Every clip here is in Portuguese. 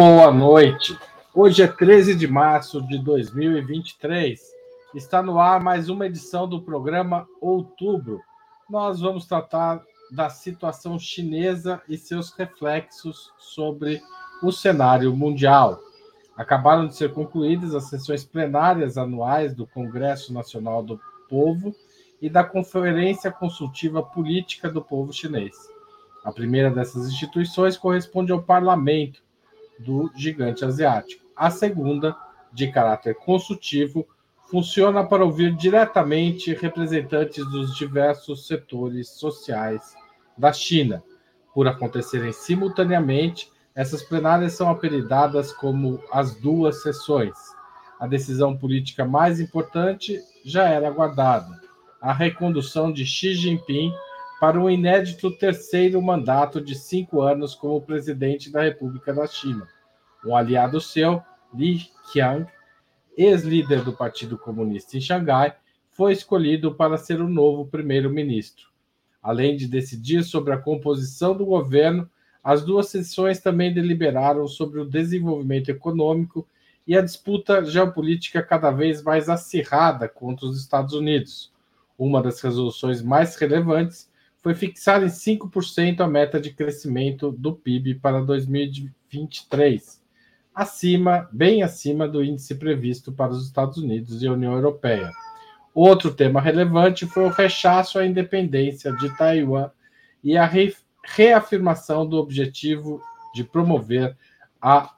Boa noite. Hoje é 13 de março de 2023. Está no ar mais uma edição do programa Outubro. Nós vamos tratar da situação chinesa e seus reflexos sobre o cenário mundial. Acabaram de ser concluídas as sessões plenárias anuais do Congresso Nacional do Povo e da Conferência Consultiva Política do Povo Chinês. A primeira dessas instituições corresponde ao Parlamento do gigante asiático. A segunda, de caráter consultivo, funciona para ouvir diretamente representantes dos diversos setores sociais da China. Por acontecerem simultaneamente, essas plenárias são apelidadas como as duas sessões. A decisão política mais importante já era aguardada: a recondução de Xi Jinping para um inédito terceiro mandato de cinco anos como presidente da República da China. Um aliado seu, Li Qiang, ex-líder do Partido Comunista em Xangai, foi escolhido para ser o novo primeiro-ministro. Além de decidir sobre a composição do governo, as duas sessões também deliberaram sobre o desenvolvimento econômico e a disputa geopolítica cada vez mais acirrada contra os Estados Unidos. Uma das resoluções mais relevantes foi fixar em 5% a meta de crescimento do PIB para 2023, acima, bem acima do índice previsto para os Estados Unidos e a União Europeia. Outro tema relevante foi o rechaço à independência de Taiwan e a re reafirmação do objetivo de promover a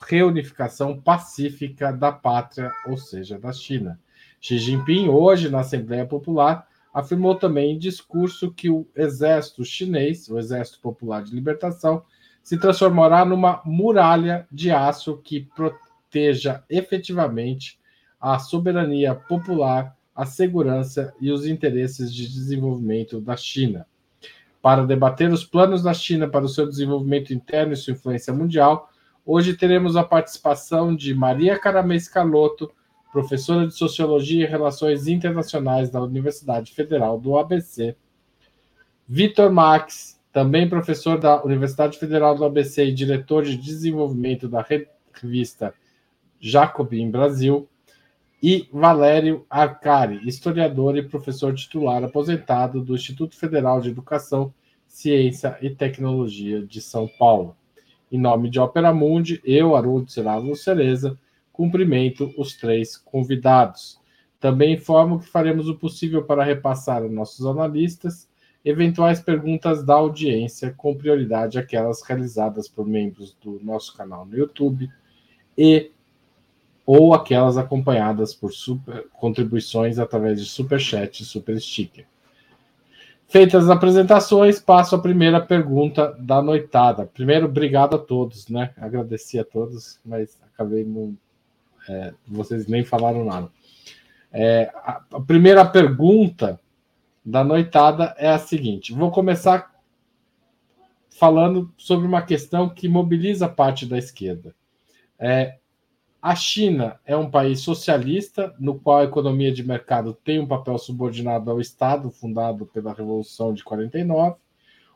reunificação pacífica da pátria, ou seja, da China. Xi Jinping, hoje na Assembleia Popular, afirmou também em discurso que o exército chinês, o Exército Popular de Libertação, se transformará numa muralha de aço que proteja efetivamente a soberania popular, a segurança e os interesses de desenvolvimento da China. Para debater os planos da China para o seu desenvolvimento interno e sua influência mundial, hoje teremos a participação de Maria Caramês Carlotto, professora de Sociologia e Relações Internacionais da Universidade Federal do ABC, Vitor Max, também professor da Universidade Federal do ABC e diretor de desenvolvimento da revista Jacobin Brasil, e Valério Arcari, historiador e professor titular aposentado do Instituto Federal de Educação, Ciência e Tecnologia de São Paulo. Em nome de Opera Mundi, eu, Haroldo Seravo Cereza, cumprimento os três convidados. Também informo que faremos o possível para repassar aos nossos analistas eventuais perguntas da audiência, com prioridade aquelas realizadas por membros do nosso canal no YouTube e ou aquelas acompanhadas por super, contribuições através de super chat e super sticker. Feitas as apresentações, passo a primeira pergunta da noitada. Primeiro, obrigado a todos, né? Agradeci a todos, mas acabei não é, vocês nem falaram nada. É, a, primeira pergunta da noitada é a seguinte: vou começar falando sobre uma questão que mobiliza parte da esquerda. É, a China é um país socialista, no qual a economia de mercado tem um papel subordinado ao Estado, fundado pela Revolução de 49,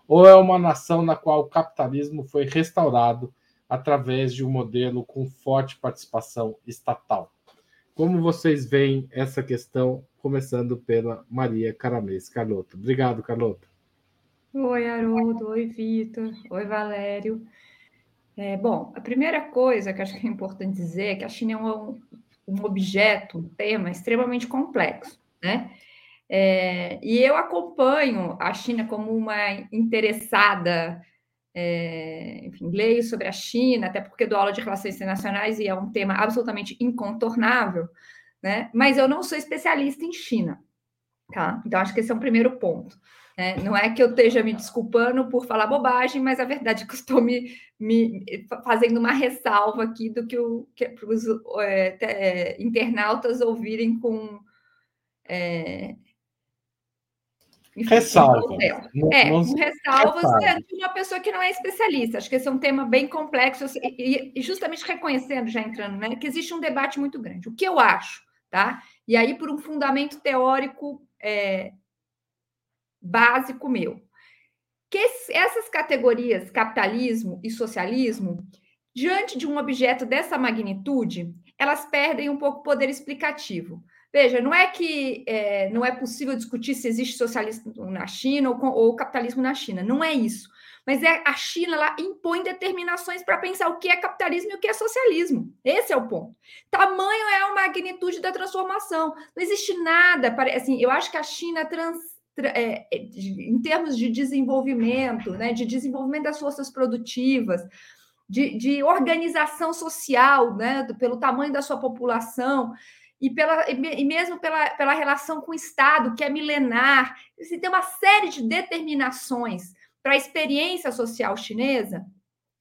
ou é uma nação na qual o capitalismo foi restaurado através de um modelo com forte participação estatal. Como vocês veem essa questão, começando pela Maria Caramês Carlota. Obrigado, Carlota. Oi, Haroldo. Oi, Vitor. Oi, Valério. É, bom, a primeira coisa que acho que é importante dizer é que a China é um, um objeto, um tema extremamente complexo, né? É, e eu acompanho a China como uma interessada é, enfim, leio sobre a China, até porque dou aula de relações internacionais e é um tema absolutamente incontornável, né? Mas eu não sou especialista em China, tá? Então acho que esse é um primeiro ponto. Né? Não é que eu esteja me desculpando por falar bobagem, mas a verdade é que eu estou me, me fazendo uma ressalva aqui do que, o, que os é, é, internautas ouvirem com é, Ressalva. É, com ressalvas ressalva. de uma pessoa que não é especialista. Acho que esse é um tema bem complexo e, e, justamente reconhecendo, já entrando, né, que existe um debate muito grande. O que eu acho, tá? E aí, por um fundamento teórico é, básico meu, que essas categorias, capitalismo e socialismo, diante de um objeto dessa magnitude, elas perdem um pouco o poder explicativo. Veja, não é que é, não é possível discutir se existe socialismo na China ou, ou capitalismo na China, não é isso. Mas é a China lá impõe determinações para pensar o que é capitalismo e o que é socialismo. Esse é o ponto. Tamanho é a magnitude da transformação. Não existe nada para assim. Eu acho que a China trans, é, é em termos de desenvolvimento, né, de desenvolvimento das forças produtivas, de, de organização social, né, pelo tamanho da sua população e, pela, e mesmo pela, pela relação com o Estado, que é milenar, assim, tem uma série de determinações para a experiência social chinesa,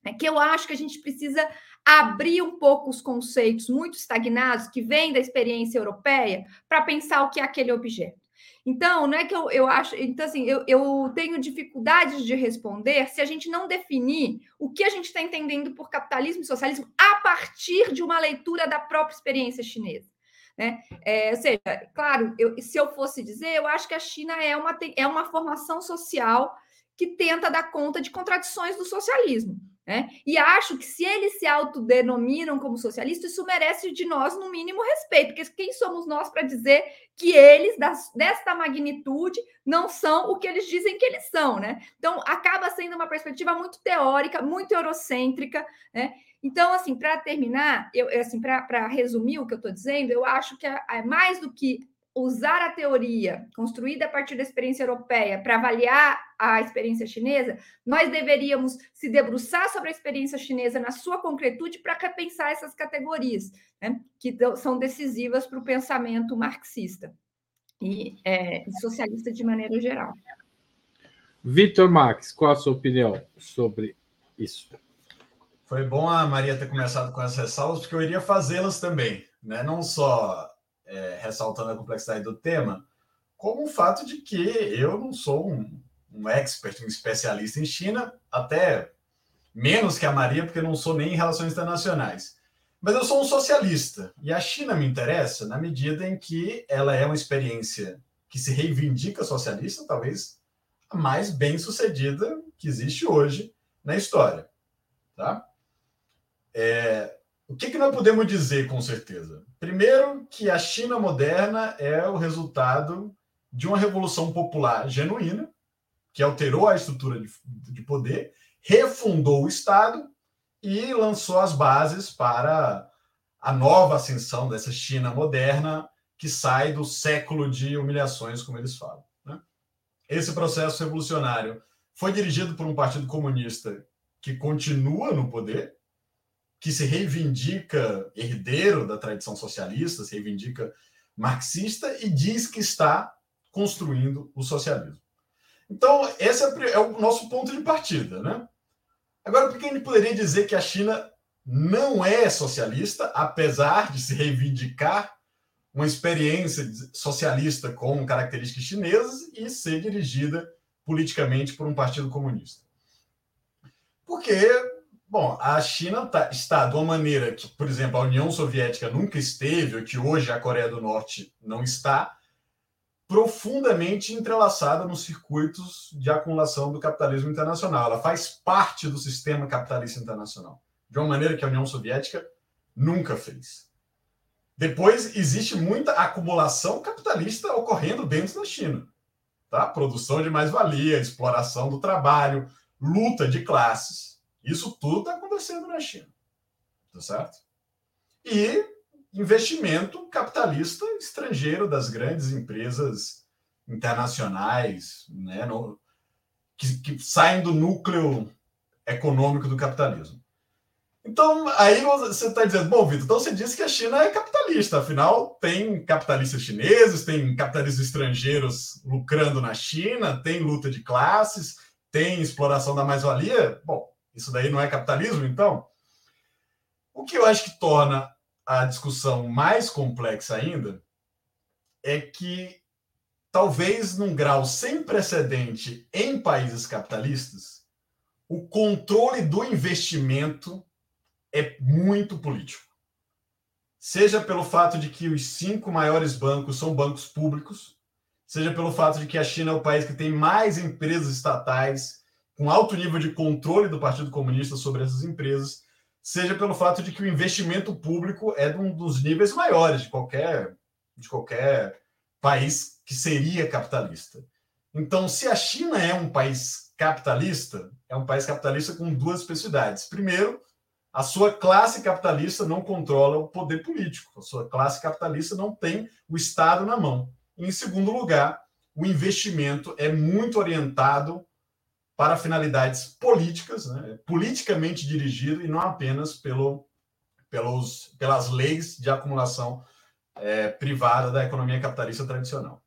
é que eu acho que a gente precisa abrir um pouco os conceitos muito estagnados que vêm da experiência europeia para pensar o que é aquele objeto. Então, não é que eu, eu acho. Então, assim, eu, eu tenho dificuldades de responder se a gente não definir o que a gente está entendendo por capitalismo e socialismo a partir de uma leitura da própria experiência chinesa. Né? É, ou seja, claro, eu, se eu fosse dizer, eu acho que a China é uma, é uma formação social que tenta dar conta de contradições do socialismo. Né? E acho que se eles se autodenominam como socialistas, isso merece de nós, no mínimo, respeito, porque quem somos nós para dizer que eles, das, desta magnitude, não são o que eles dizem que eles são, né? Então, acaba sendo uma perspectiva muito teórica, muito eurocêntrica, né? Então, assim, para terminar, eu, assim, para resumir o que eu estou dizendo, eu acho que é, é mais do que usar a teoria construída a partir da experiência europeia para avaliar a experiência chinesa, nós deveríamos se debruçar sobre a experiência chinesa na sua concretude para repensar essas categorias, né, que são decisivas para o pensamento marxista e é, socialista de maneira geral. Vitor Max, qual a sua opinião sobre isso? Foi bom a Maria ter começado com essas ressalvas, porque eu iria fazê-las também, né? não só é, ressaltando a complexidade do tema, como o fato de que eu não sou um, um expert, um especialista em China, até menos que a Maria, porque não sou nem em relações internacionais. Mas eu sou um socialista e a China me interessa na medida em que ela é uma experiência que se reivindica socialista, talvez a mais bem sucedida que existe hoje na história. Tá? É, o que, que nós podemos dizer com certeza? Primeiro, que a China moderna é o resultado de uma revolução popular genuína, que alterou a estrutura de, de poder, refundou o Estado e lançou as bases para a nova ascensão dessa China moderna que sai do século de humilhações, como eles falam. Né? Esse processo revolucionário foi dirigido por um partido comunista que continua no poder, que se reivindica herdeiro da tradição socialista, se reivindica marxista e diz que está construindo o socialismo. Então, esse é, é o nosso ponto de partida. Né? Agora, por que gente poderia dizer que a China não é socialista, apesar de se reivindicar uma experiência socialista com características chinesas e ser dirigida politicamente por um partido comunista? Porque Bom, a China tá, está de uma maneira que, por exemplo, a União Soviética nunca esteve, ou que hoje a Coreia do Norte não está, profundamente entrelaçada nos circuitos de acumulação do capitalismo internacional. Ela faz parte do sistema capitalista internacional, de uma maneira que a União Soviética nunca fez. Depois, existe muita acumulação capitalista ocorrendo dentro da China. Tá? Produção de mais-valia, exploração do trabalho, luta de classes isso tudo está acontecendo na China. Tá certo? E investimento capitalista estrangeiro das grandes empresas internacionais, né, no, que, que saem do núcleo econômico do capitalismo. Então, aí você está dizendo, bom, Vitor, então você disse que a China é capitalista, afinal, tem capitalistas chineses, tem capitalistas estrangeiros lucrando na China, tem luta de classes, tem exploração da mais-valia. Bom, isso daí não é capitalismo, então? O que eu acho que torna a discussão mais complexa ainda é que, talvez num grau sem precedente em países capitalistas, o controle do investimento é muito político. Seja pelo fato de que os cinco maiores bancos são bancos públicos, seja pelo fato de que a China é o país que tem mais empresas estatais com alto nível de controle do Partido Comunista sobre essas empresas, seja pelo fato de que o investimento público é um dos níveis maiores de qualquer, de qualquer país que seria capitalista. Então, se a China é um país capitalista, é um país capitalista com duas especificidades. Primeiro, a sua classe capitalista não controla o poder político, a sua classe capitalista não tem o Estado na mão. E, em segundo lugar, o investimento é muito orientado para finalidades políticas, né? politicamente dirigido e não apenas pelo, pelos, pelas leis de acumulação é, privada da economia capitalista tradicional.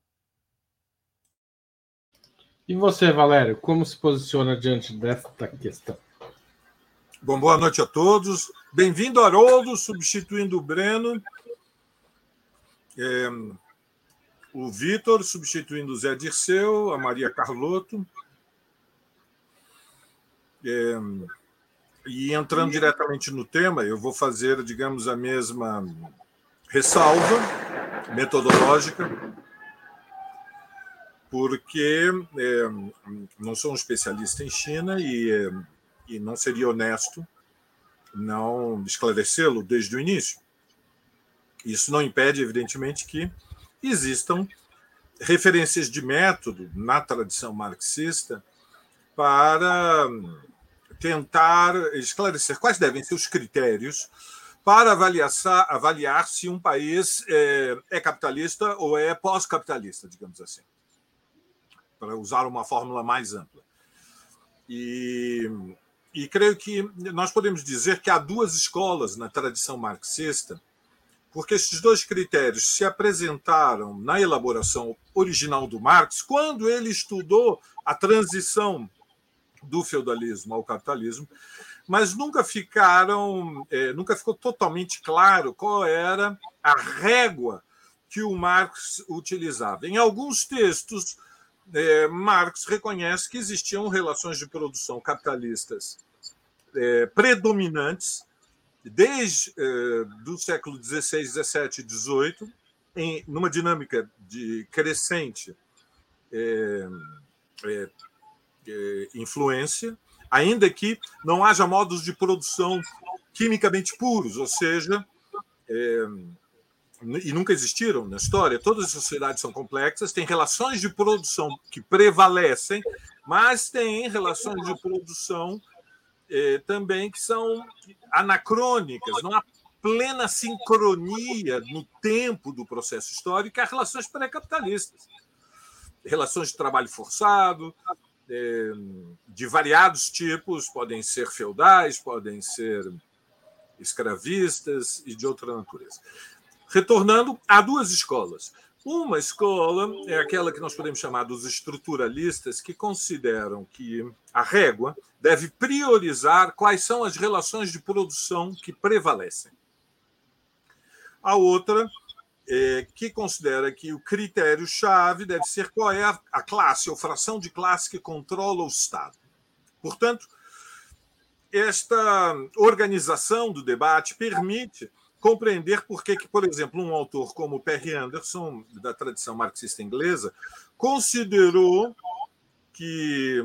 E você, Valério, como se posiciona diante desta questão? Bom, boa noite a todos. Bem-vindo, Haroldo, substituindo o Breno. É, o Vitor, substituindo o Zé Dirceu, a Maria Carlotto. É, e entrando diretamente no tema, eu vou fazer, digamos, a mesma ressalva metodológica, porque é, não sou um especialista em China e, é, e não seria honesto não esclarecê-lo desde o início. Isso não impede, evidentemente, que existam referências de método na tradição marxista para tentar esclarecer quais devem ser os critérios para avaliar, avaliar se um país é, é capitalista ou é pós-capitalista, digamos assim, para usar uma fórmula mais ampla. E, e creio que nós podemos dizer que há duas escolas na tradição marxista, porque esses dois critérios se apresentaram na elaboração original do Marx, quando ele estudou a transição do feudalismo ao capitalismo, mas nunca ficaram, é, nunca ficou totalmente claro qual era a régua que o Marx utilizava. Em alguns textos, é, Marx reconhece que existiam relações de produção capitalistas é, predominantes desde é, do século XVI, XVII e XVIII, em numa dinâmica de crescente é, é, influência, ainda que não haja modos de produção quimicamente puros, ou seja, é, e nunca existiram na história, todas as sociedades são complexas, têm relações de produção que prevalecem, mas têm relações de produção é, também que são anacrônicas, não há plena sincronia no tempo do processo histórico há relações pré-capitalistas. Relações de trabalho forçado, é, de variados tipos, podem ser feudais, podem ser escravistas e de outra natureza. Retornando, há duas escolas. Uma escola é aquela que nós podemos chamar dos estruturalistas, que consideram que a régua deve priorizar quais são as relações de produção que prevalecem. A outra é, que considera que o critério-chave deve ser qual é a classe ou fração de classe que controla o Estado. Portanto, esta organização do debate permite compreender por que, por exemplo, um autor como Perry Anderson, da tradição marxista inglesa, considerou que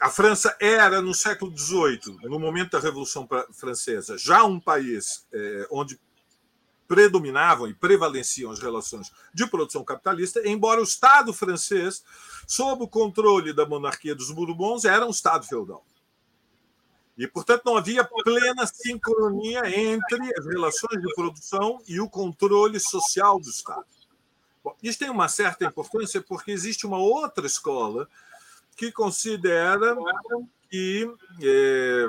a França era, no século XVIII, no momento da Revolução Francesa, já um país é, onde predominavam e prevaleciam as relações de produção capitalista, embora o Estado francês, sob o controle da monarquia dos Bourbons, era um Estado feudal. E, portanto, não havia plena sincronia entre as relações de produção e o controle social do Estado. Bom, isso tem uma certa importância porque existe uma outra escola que considera que é,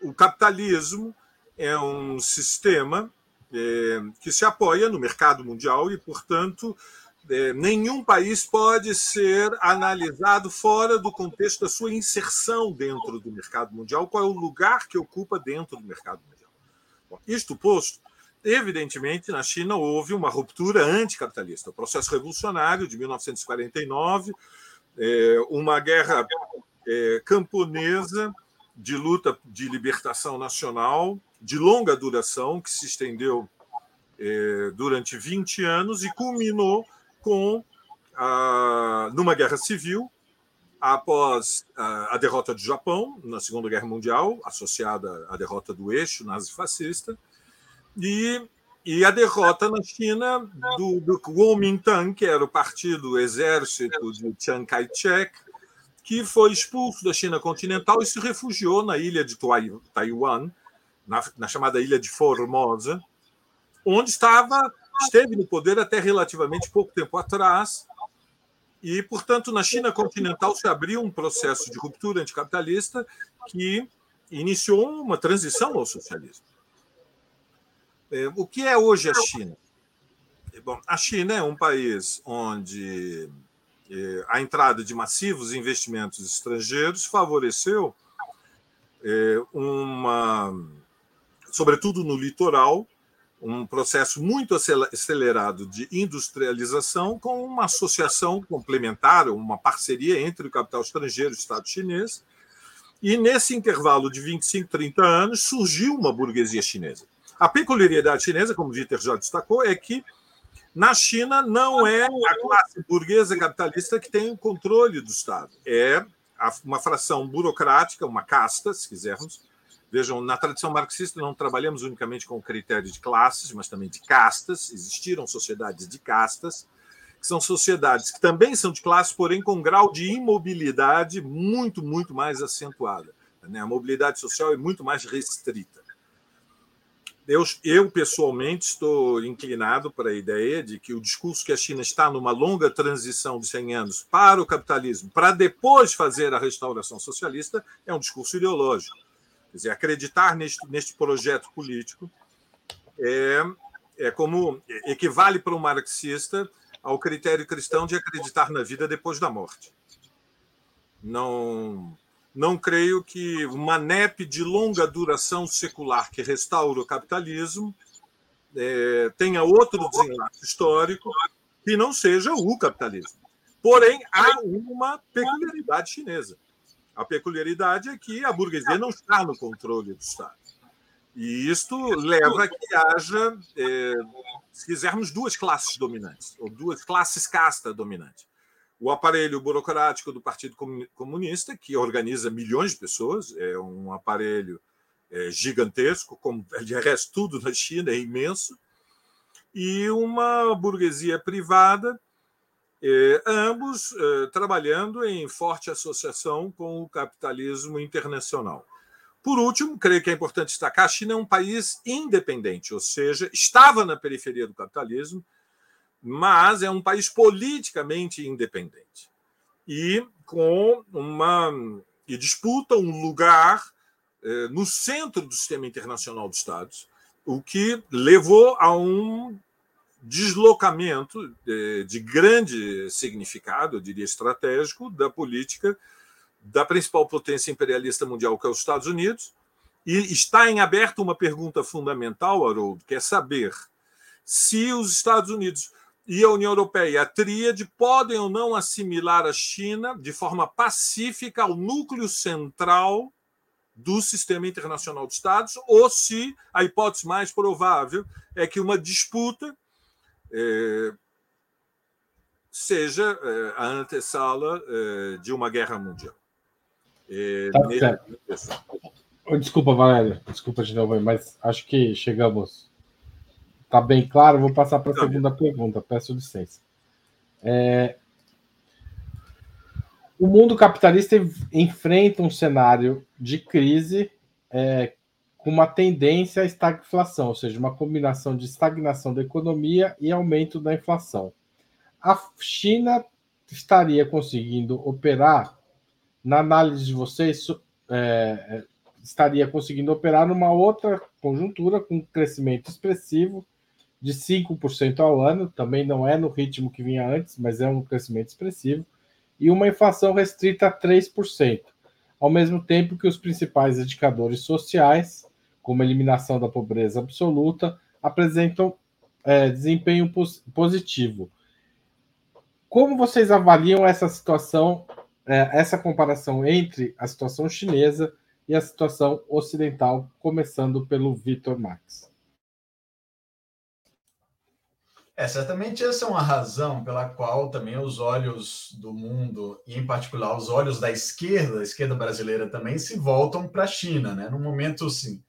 o capitalismo é um sistema é, que se apoia no mercado mundial e, portanto, é, nenhum país pode ser analisado fora do contexto da sua inserção dentro do mercado mundial, qual é o lugar que ocupa dentro do mercado mundial. Bom, isto posto, evidentemente, na China houve uma ruptura anticapitalista. O processo revolucionário de 1949, é, uma guerra é, camponesa de luta de libertação nacional de longa duração, que se estendeu é, durante 20 anos e culminou com a, numa guerra civil após a derrota do Japão na Segunda Guerra Mundial, associada à derrota do eixo nazifascista, e, e a derrota na China do, do Kuomintang, que era o partido exército de Chiang Kai-shek, que foi expulso da China continental e se refugiou na ilha de Taiwan, na, na chamada ilha de Formosa, onde estava esteve no poder até relativamente pouco tempo atrás. E, portanto, na China continental se abriu um processo de ruptura anticapitalista que iniciou uma transição ao socialismo. É, o que é hoje a China? Bom, a China é um país onde é, a entrada de massivos investimentos estrangeiros favoreceu é, uma, sobretudo no litoral, um processo muito acelerado de industrialização com uma associação complementar, uma parceria entre o capital estrangeiro e o Estado chinês. E nesse intervalo de 25, 30 anos surgiu uma burguesia chinesa. A peculiaridade chinesa, como o Dieter já destacou, é que na China não é a classe burguesa capitalista que tem o controle do Estado, é uma fração burocrática, uma casta, se quisermos, Vejam, na tradição marxista não trabalhamos unicamente com o critério de classes, mas também de castas. Existiram sociedades de castas, que são sociedades que também são de classe, porém com grau de imobilidade muito, muito mais acentuada. Né? A mobilidade social é muito mais restrita. Eu, eu, pessoalmente, estou inclinado para a ideia de que o discurso que a China está numa longa transição de 100 anos para o capitalismo, para depois fazer a restauração socialista, é um discurso ideológico Quer dizer, acreditar neste, neste projeto político é, é como equivale para um marxista ao critério cristão de acreditar na vida depois da morte. Não, não creio que uma NEP de longa duração secular que restaura o capitalismo é, tenha outro desenlace histórico que não seja o capitalismo. Porém, há uma peculiaridade chinesa. A peculiaridade é que a burguesia não está no controle do Estado. E isto leva a que haja, é, se quisermos, duas classes dominantes, ou duas classes casta dominantes. O aparelho burocrático do Partido Comunista, que organiza milhões de pessoas, é um aparelho é, gigantesco, como de resto tudo na China é imenso, e uma burguesia privada eh, ambos eh, trabalhando em forte associação com o capitalismo internacional. Por último, creio que é importante destacar: a China é um país independente, ou seja, estava na periferia do capitalismo, mas é um país politicamente independente e com uma e disputa um lugar eh, no centro do sistema internacional dos Estados, o que levou a um deslocamento de, de grande significado, eu diria estratégico, da política da principal potência imperialista mundial, que é os Estados Unidos, e está em aberto uma pergunta fundamental, Haroldo, que é saber se os Estados Unidos e a União Europeia, a tríade, podem ou não assimilar a China de forma pacífica ao núcleo central do sistema internacional de Estados, ou se a hipótese mais provável é que uma disputa seja é, a antessala é, de uma guerra mundial. Tá Desculpa, Valéria, desculpa de novo, mas acho que chegamos. Está bem claro, vou passar para a tá segunda pergunta, peço licença. É... O mundo capitalista enfrenta um cenário de crise é, com uma tendência à estagflação, ou seja, uma combinação de estagnação da economia e aumento da inflação. A China estaria conseguindo operar, na análise de vocês, é, é estaria conseguindo operar numa outra conjuntura com um crescimento expressivo de 5% ao ano, também não é no ritmo que vinha antes, mas é um crescimento expressivo, e uma inflação restrita a 3%, ao mesmo tempo que os principais indicadores sociais como eliminação da pobreza absoluta, apresentam é, desempenho pos positivo. Como vocês avaliam essa situação, é, essa comparação entre a situação chinesa e a situação ocidental, começando pelo Vitor Max? É, certamente essa é uma razão pela qual também os olhos do mundo, e em particular os olhos da esquerda, a esquerda brasileira também, se voltam para a China, né? Num momento assim,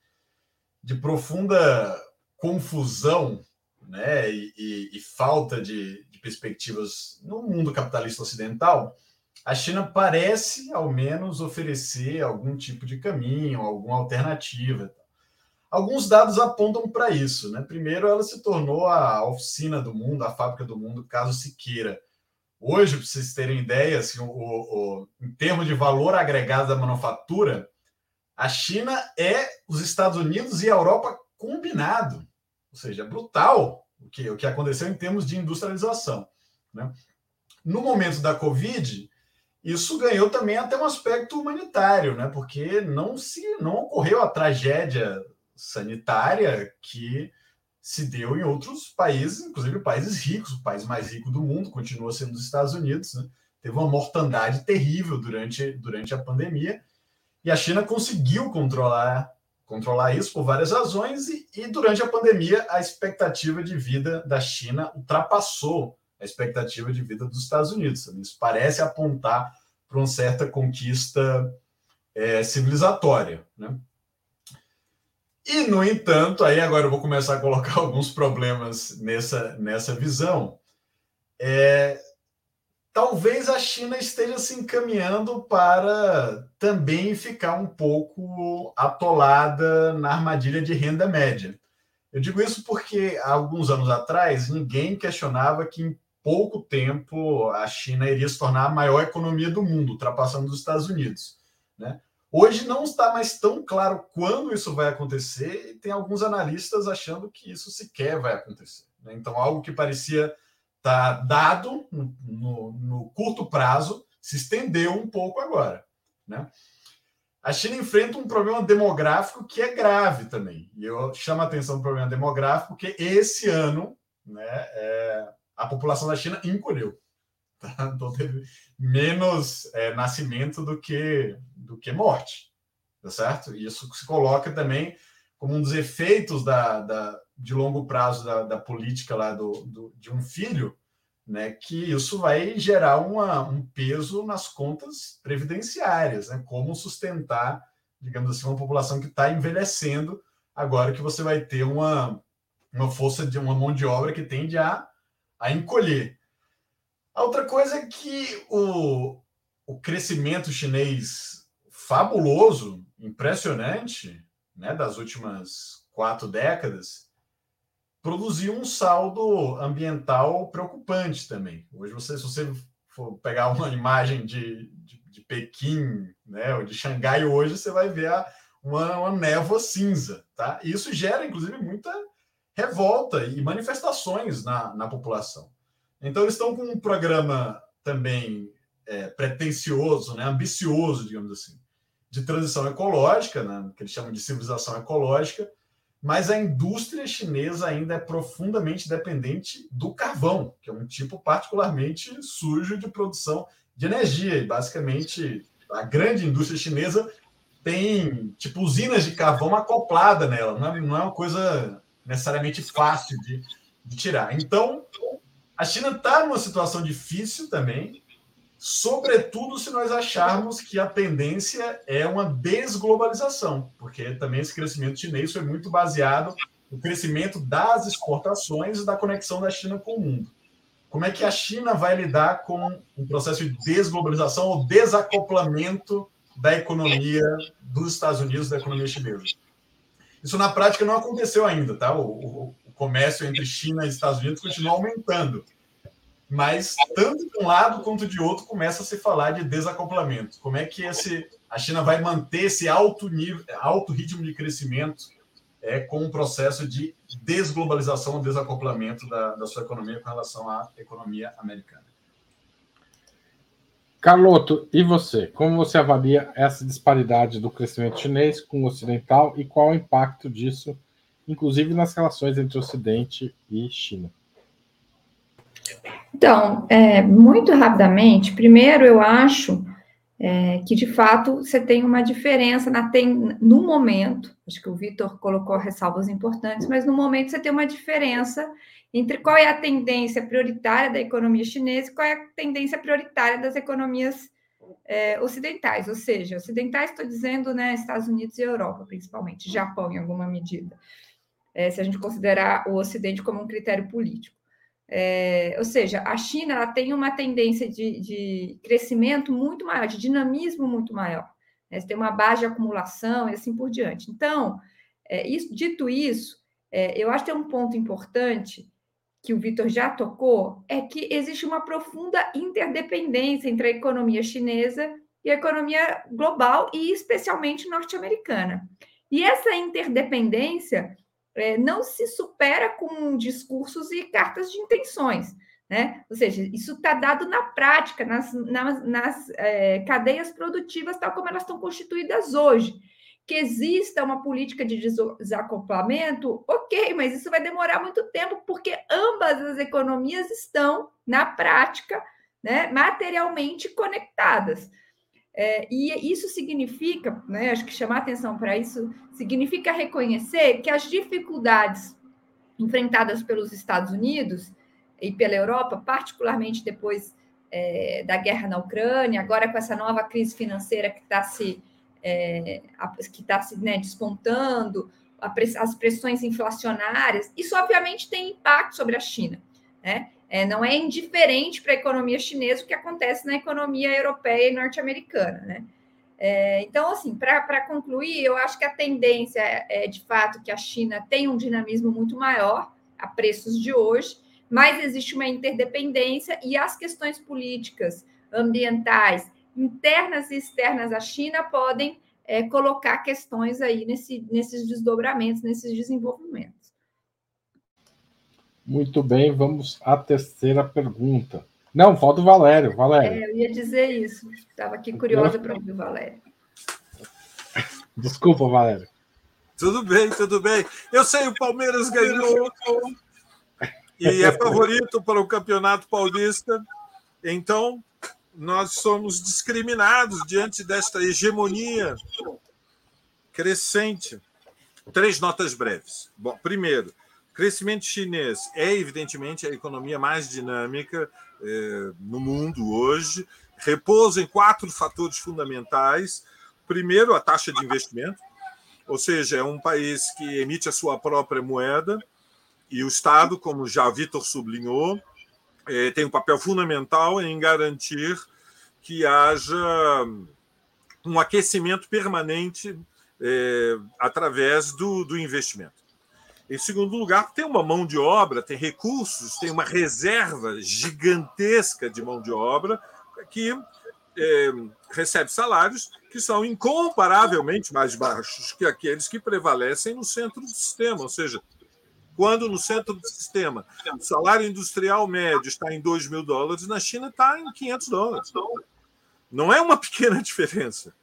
de profunda confusão né? e, e, e falta de, de perspectivas no mundo capitalista ocidental, a China parece, ao menos, oferecer algum tipo de caminho, alguma alternativa. Alguns dados apontam para isso. Né? Primeiro, ela se tornou a oficina do mundo, a fábrica do mundo, caso se queira. Hoje, para vocês terem ideia, assim, o, o, em termos de valor agregado da manufatura, a China é os Estados Unidos e a Europa combinado. Ou seja, brutal o que, o que aconteceu em termos de industrialização. Né? No momento da Covid, isso ganhou também até um aspecto humanitário, né? porque não, se, não ocorreu a tragédia sanitária que se deu em outros países, inclusive países ricos. O país mais rico do mundo continua sendo os Estados Unidos. Né? Teve uma mortandade terrível durante, durante a pandemia e a China conseguiu controlar controlar isso por várias razões e, e durante a pandemia a expectativa de vida da China ultrapassou a expectativa de vida dos Estados Unidos. Isso parece apontar para uma certa conquista é, civilizatória. Né? E, no entanto, aí agora eu vou começar a colocar alguns problemas nessa, nessa visão. É, talvez a China esteja se encaminhando para também ficar um pouco atolada na armadilha de renda média. Eu digo isso porque há alguns anos atrás ninguém questionava que em pouco tempo a China iria se tornar a maior economia do mundo, ultrapassando os Estados Unidos. Né? Hoje não está mais tão claro quando isso vai acontecer, e tem alguns analistas achando que isso sequer vai acontecer. Né? Então, algo que parecia estar tá dado no, no, curto prazo se estendeu um pouco agora. Né? A China enfrenta um problema demográfico que é grave também. E eu chamo a atenção do problema demográfico porque esse ano né, é, a população da China encolheu. Tá? Então teve menos é, nascimento do que, do que morte, tá certo? E isso se coloca também como um dos efeitos da, da de longo prazo da, da política lá do, do, de um filho, né? Que isso vai gerar uma, um peso nas contas previdenciárias, né? Como sustentar, digamos assim, uma população que está envelhecendo agora que você vai ter uma, uma força de uma mão de obra que tende a, a encolher. A outra coisa é que o, o crescimento chinês fabuloso, impressionante, né, das últimas quatro décadas, produziu um saldo ambiental preocupante também. Hoje, você, se você for pegar uma imagem de, de, de Pequim, né, ou de Xangai hoje, você vai ver a, uma, uma névoa cinza, tá? E isso gera, inclusive, muita revolta e manifestações na, na população. Então, eles estão com um programa também é, pretencioso, né, ambicioso, digamos assim, de transição ecológica, né, que eles chamam de civilização ecológica, mas a indústria chinesa ainda é profundamente dependente do carvão, que é um tipo particularmente sujo de produção de energia. E basicamente a grande indústria chinesa tem tipo usinas de carvão acoplada nela, não é, não é uma coisa necessariamente fácil de, de tirar. Então, a China está numa situação difícil também, sobretudo se nós acharmos que a tendência é uma desglobalização, porque também esse crescimento chinês foi muito baseado no crescimento das exportações e da conexão da China com o mundo. Como é que a China vai lidar com um processo de desglobalização ou desacoplamento da economia dos Estados Unidos, da economia chinesa? Isso na prática não aconteceu ainda, tá? O, o, o comércio entre China e Estados Unidos continua aumentando. Mas tanto de um lado quanto de outro começa a se falar de desacoplamento. Como é que esse, a China vai manter esse alto nível, alto ritmo de crescimento é, com um processo de desglobalização, desacoplamento da, da sua economia com relação à economia americana? Carloto, e você? Como você avalia essa disparidade do crescimento chinês com o ocidental e qual o impacto disso, inclusive nas relações entre Ocidente e China? Então, é, muito rapidamente, primeiro eu acho é, que de fato você tem uma diferença na, tem, no momento, acho que o Vitor colocou ressalvas importantes, mas no momento você tem uma diferença entre qual é a tendência prioritária da economia chinesa e qual é a tendência prioritária das economias é, ocidentais, ou seja, ocidentais estou dizendo, né, Estados Unidos e Europa, principalmente, Japão em alguma medida, é, se a gente considerar o Ocidente como um critério político. É, ou seja, a China ela tem uma tendência de, de crescimento muito maior, de dinamismo muito maior. Né? Tem uma base de acumulação e assim por diante. Então, é, isso, dito isso, é, eu acho que tem um ponto importante que o Vitor já tocou, é que existe uma profunda interdependência entre a economia chinesa e a economia global e especialmente norte-americana. E essa interdependência é, não se supera com discursos e cartas de intenções. Né? Ou seja, isso está dado na prática, nas, nas, nas é, cadeias produtivas, tal como elas estão constituídas hoje que exista uma política de desacoplamento, ok, mas isso vai demorar muito tempo, porque ambas as economias estão, na prática, né, materialmente conectadas. É, e isso significa, né, acho que chamar atenção para isso, significa reconhecer que as dificuldades enfrentadas pelos Estados Unidos e pela Europa, particularmente depois é, da guerra na Ucrânia, agora com essa nova crise financeira que está se é, que está se né, despontando, as pressões inflacionárias, isso obviamente tem impacto sobre a China. Né? É, não é indiferente para a economia chinesa o que acontece na economia europeia e norte-americana. Né? É, então, assim, para concluir, eu acho que a tendência é, de fato, que a China tem um dinamismo muito maior a preços de hoje, mas existe uma interdependência e as questões políticas, ambientais internas e externas à China podem é, colocar questões aí nesse, nesses desdobramentos, nesses desenvolvimentos. Muito bem, vamos à terceira pergunta. Não, falta o Valério. Valério. É, eu ia dizer isso. Estava aqui curiosa para ouvir o Valério. Desculpa, Valério. Tudo bem, tudo bem. Eu sei, o Palmeiras ganhou e é favorito para o Campeonato Paulista. Então, nós somos discriminados diante desta hegemonia crescente. Três notas breves. Bom, primeiro, crescimento chinês é evidentemente a economia mais dinâmica eh, no mundo hoje. Repousa em quatro fatores fundamentais. Primeiro, a taxa de investimento, ou seja, é um país que emite a sua própria moeda e o Estado, como já Vitor sublinhou, é, tem um papel fundamental em garantir que haja um aquecimento permanente é, através do, do investimento. Em segundo lugar, tem uma mão de obra, tem recursos, tem uma reserva gigantesca de mão de obra que é, recebe salários que são incomparavelmente mais baixos que aqueles que prevalecem no centro do sistema, ou seja, quando no centro do sistema o salário industrial médio está em 2 mil dólares, na China está em 500 dólares. Não é uma pequena diferença.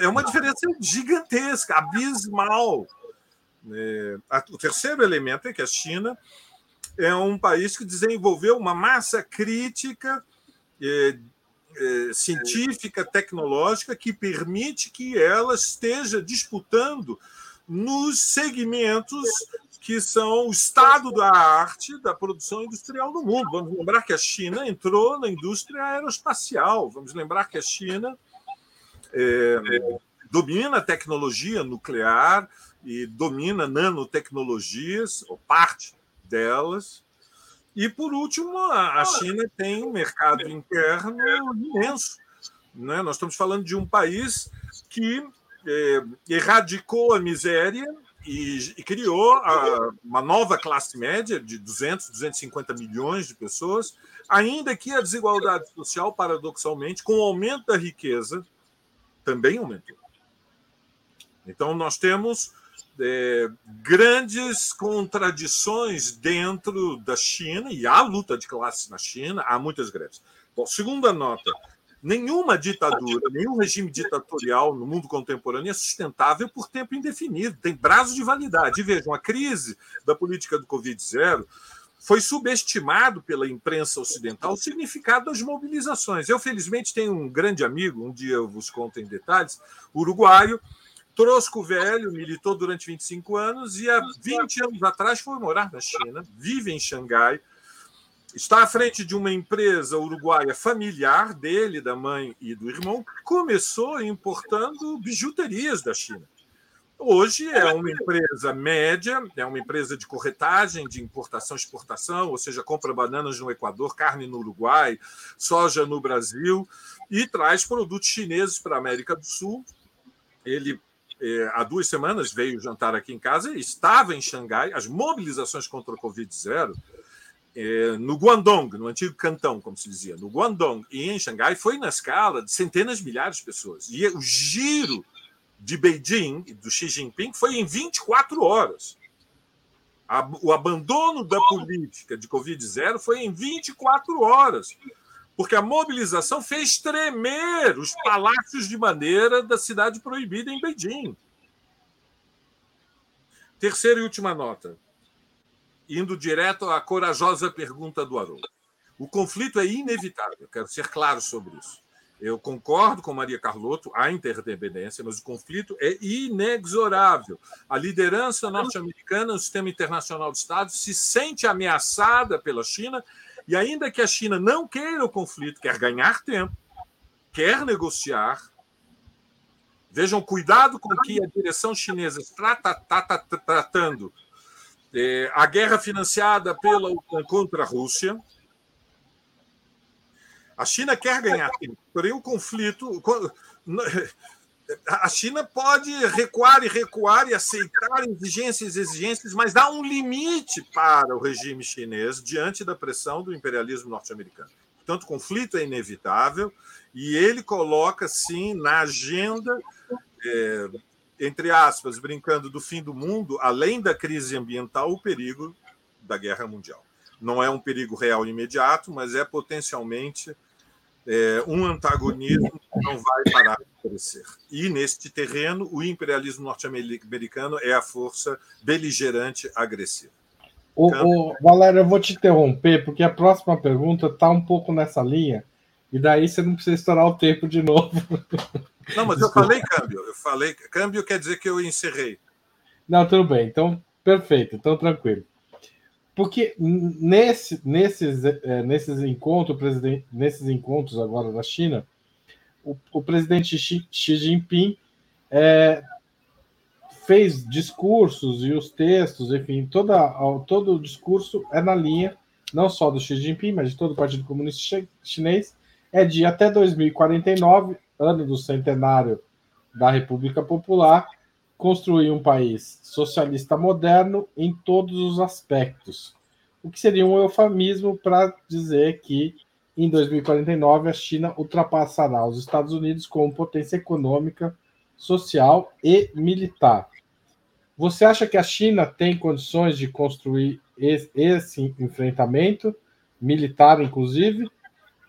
É uma diferença gigantesca, abismal. É, o terceiro elemento é que a China é um país que desenvolveu uma massa crítica é, é, científica, tecnológica, que permite que ela esteja disputando nos segmentos que são o estado da arte da produção industrial no mundo. Vamos lembrar que a China entrou na indústria aeroespacial, vamos lembrar que a China domina a tecnologia nuclear e domina nanotecnologias, ou parte delas. E, por último, a China tem um mercado interno imenso. Né? Nós estamos falando de um país que é, erradicou a miséria e, e criou a, uma nova classe média de 200, 250 milhões de pessoas, ainda que a desigualdade social, paradoxalmente, com o aumento da riqueza, também aumentou. Então, nós temos é, grandes contradições dentro da China, e há luta de classes na China, há muitas greves. Bom, segunda nota, Nenhuma ditadura, nenhum regime ditatorial no mundo contemporâneo é sustentável por tempo indefinido, tem prazo de validade. E vejam, a crise da política do Covid-0 foi subestimado pela imprensa ocidental o significado das mobilizações. Eu, felizmente, tenho um grande amigo, um dia eu vos conto em detalhes, uruguaio, trosco velho, militou durante 25 anos e há 20 anos atrás foi morar na China, vive em Xangai, está à frente de uma empresa uruguaia familiar dele, da mãe e do irmão, começou importando bijuterias da China. Hoje é uma empresa média, é uma empresa de corretagem, de importação e exportação, ou seja, compra bananas no Equador, carne no Uruguai, soja no Brasil e traz produtos chineses para a América do Sul. Ele, é, há duas semanas, veio jantar aqui em casa, estava em Xangai, as mobilizações contra o Covid-0 é, no Guangdong, no antigo Cantão, como se dizia, no Guangdong e em Xangai, foi na escala de centenas de milhares de pessoas. E o giro de Beijing, do Xi Jinping, foi em 24 horas. O abandono da política de Covid-0 foi em 24 horas, porque a mobilização fez tremer os palácios de maneira da cidade proibida em Beijing. Terceira e última nota, indo direto à corajosa pergunta do Haroldo. O conflito é inevitável, quero ser claro sobre isso. Eu concordo com Maria Carlotto, há interdependência, mas o conflito é inexorável. A liderança norte-americana no sistema internacional de Estados se sente ameaçada pela China, e ainda que a China não queira o conflito, quer ganhar tempo, quer negociar. Vejam, cuidado com que a direção chinesa está, tratando é, a guerra financiada pela contra a Rússia a China quer ganhar tempo, porém o conflito. A China pode recuar e recuar e aceitar exigências e exigências, mas dá um limite para o regime chinês diante da pressão do imperialismo norte-americano. Portanto, o conflito é inevitável e ele coloca, sim, na agenda, é, entre aspas, brincando do fim do mundo, além da crise ambiental, o perigo da guerra mundial. Não é um perigo real imediato, mas é potencialmente é, um antagonismo que não vai parar crescer. E, neste terreno, o imperialismo norte-americano é a força beligerante agressiva. O, o, Valério, eu vou te interromper, porque a próxima pergunta está um pouco nessa linha, e daí você não precisa estourar o tempo de novo. Não, mas eu falei câmbio. Eu falei câmbio quer dizer que eu encerrei. Não, tudo bem. Então, perfeito. Então, tranquilo. Porque nesse, nesses, é, nesses, encontros, nesses encontros agora da China, o, o presidente Xi, Xi Jinping é, fez discursos e os textos, enfim, toda, todo o discurso é na linha, não só do Xi Jinping, mas de todo o Partido Comunista Chinês, é de até 2049, ano do centenário da República Popular, construir um país socialista moderno em todos os aspectos, o que seria um eufemismo para dizer que em 2049 a China ultrapassará os Estados Unidos como potência econômica, social e militar. Você acha que a China tem condições de construir esse enfrentamento, militar inclusive,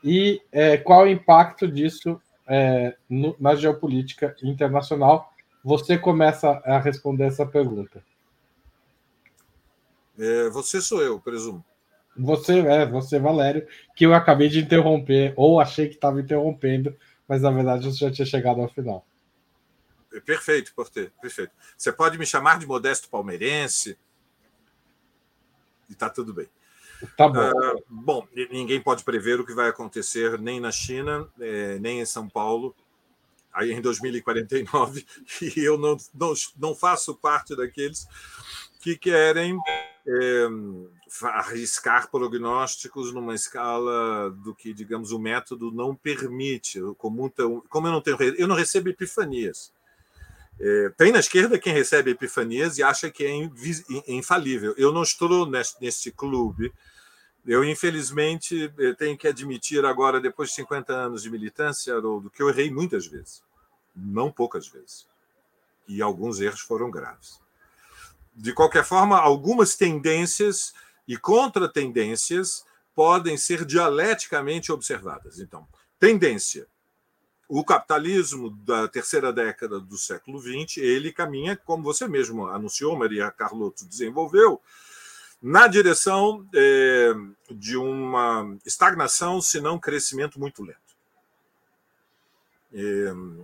e é, qual o impacto disso é, no, na geopolítica internacional? Você começa a responder essa pergunta. É, você sou eu, presumo. Você é, você, Valério, que eu acabei de interromper, ou achei que estava interrompendo, mas na verdade você já tinha chegado ao final. Perfeito, Porter, perfeito. Você pode me chamar de modesto palmeirense e tá tudo bem. Tá bom. Uh, bom, ninguém pode prever o que vai acontecer nem na China, é, nem em São Paulo, aí em 2049, e eu não, não, não faço parte daqueles que querem é, arriscar prognósticos numa escala do que, digamos, o método não permite. Com muita, como eu não tenho, eu não recebo epifanias. É, tem na esquerda quem recebe epifanias e acha que é infalível. Eu não estou neste, neste clube. Eu, infelizmente, tenho que admitir agora, depois de 50 anos de militância, Haroldo, que eu errei muitas vezes. Não poucas vezes. E alguns erros foram graves. De qualquer forma, algumas tendências e contratendências podem ser dialeticamente observadas. Então, tendência. O capitalismo da terceira década do século XX, ele caminha, como você mesmo anunciou, Maria Carlotto desenvolveu, na direção é, de uma estagnação, se não crescimento muito lento.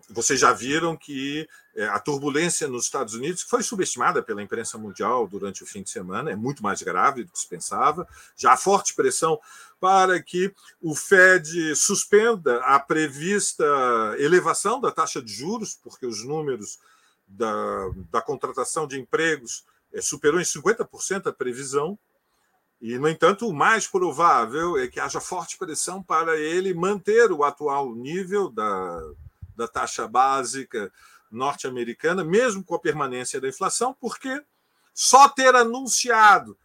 Vocês já viram que é, a turbulência nos Estados Unidos foi subestimada pela imprensa mundial durante o fim de semana, é muito mais grave do que se pensava. Já há forte pressão para que o Fed suspenda a prevista elevação da taxa de juros, porque os números da, da contratação de empregos é, superou em 50% a previsão. E, no entanto, o mais provável é que haja forte pressão para ele manter o atual nível da, da taxa básica norte-americana, mesmo com a permanência da inflação, porque só ter anunciado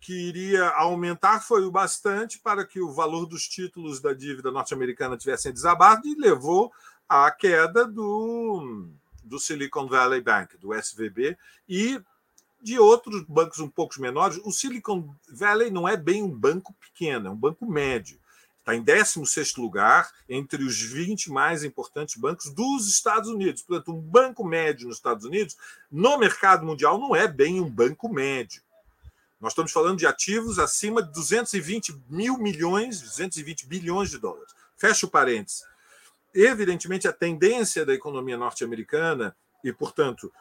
que iria aumentar foi o bastante para que o valor dos títulos da dívida norte-americana tivessem desabado e levou à queda do, do Silicon Valley Bank, do SVB, e de outros bancos um pouco menores. O Silicon Valley não é bem um banco pequeno, é um banco médio. Está em 16 lugar entre os 20 mais importantes bancos dos Estados Unidos. Portanto, um banco médio nos Estados Unidos, no mercado mundial, não é bem um banco médio. Nós estamos falando de ativos acima de 220 mil milhões, 220 bilhões de dólares. Fecha o parênteses. Evidentemente, a tendência da economia norte-americana e, portanto,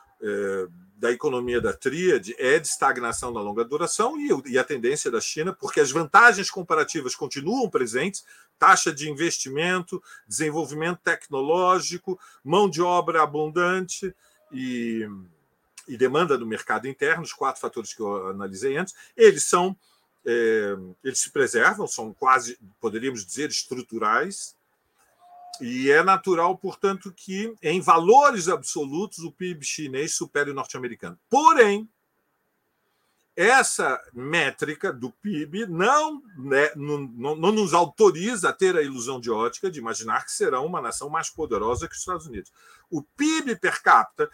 da economia da tríade é de estagnação na longa duração e, a tendência da China, porque as vantagens comparativas continuam presentes taxa de investimento, desenvolvimento tecnológico, mão de obra abundante e, e demanda do mercado interno, os quatro fatores que eu analisei antes, eles são. É, eles se preservam, são quase, poderíamos dizer, estruturais, e é natural, portanto, que em valores absolutos o PIB chinês supere o norte-americano. Porém, essa métrica do PIB não, né, não, não, nos autoriza a ter a ilusão de ótica de imaginar que será uma nação mais poderosa que os Estados Unidos. O PIB per capita,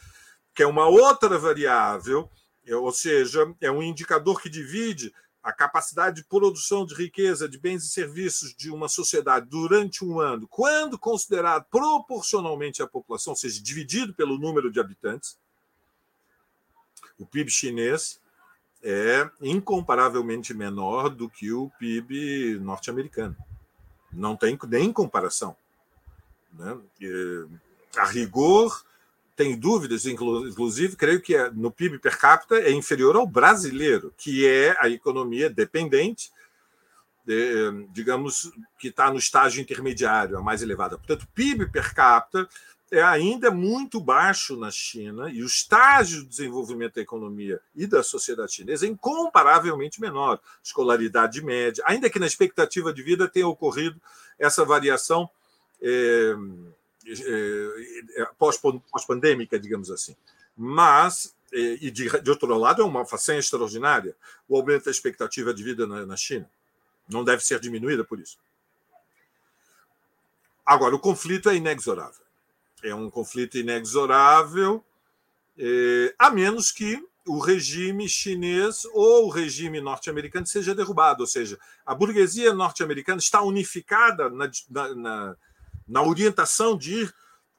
que é uma outra variável, é, ou seja, é um indicador que divide a capacidade de produção de riqueza, de bens e serviços de uma sociedade durante um ano, quando considerado proporcionalmente à população, ou seja, dividido pelo número de habitantes, o PIB chinês é incomparavelmente menor do que o PIB norte-americano. Não tem nem comparação. Né? A rigor, tenho dúvidas, inclusive, creio que é, no PIB per capita é inferior ao brasileiro, que é a economia dependente, de, digamos, que está no estágio intermediário, a mais elevada. Portanto, PIB per capita é ainda muito baixo na China e o estágio de desenvolvimento da economia e da sociedade chinesa é incomparavelmente menor. Escolaridade média, ainda que na expectativa de vida tenha ocorrido essa variação. É, pós-pandêmica, digamos assim. Mas, e de, outro lado, é uma façanha extraordinária o aumento da expectativa de vida na, na China. Não deve ser diminuída por isso. Agora, o conflito é inexorável. É um conflito inexorável, a menos que o regime chinês ou o regime norte-americano seja derrubado. Ou seja, a burguesia norte-americana está unificada na, na, na orientação de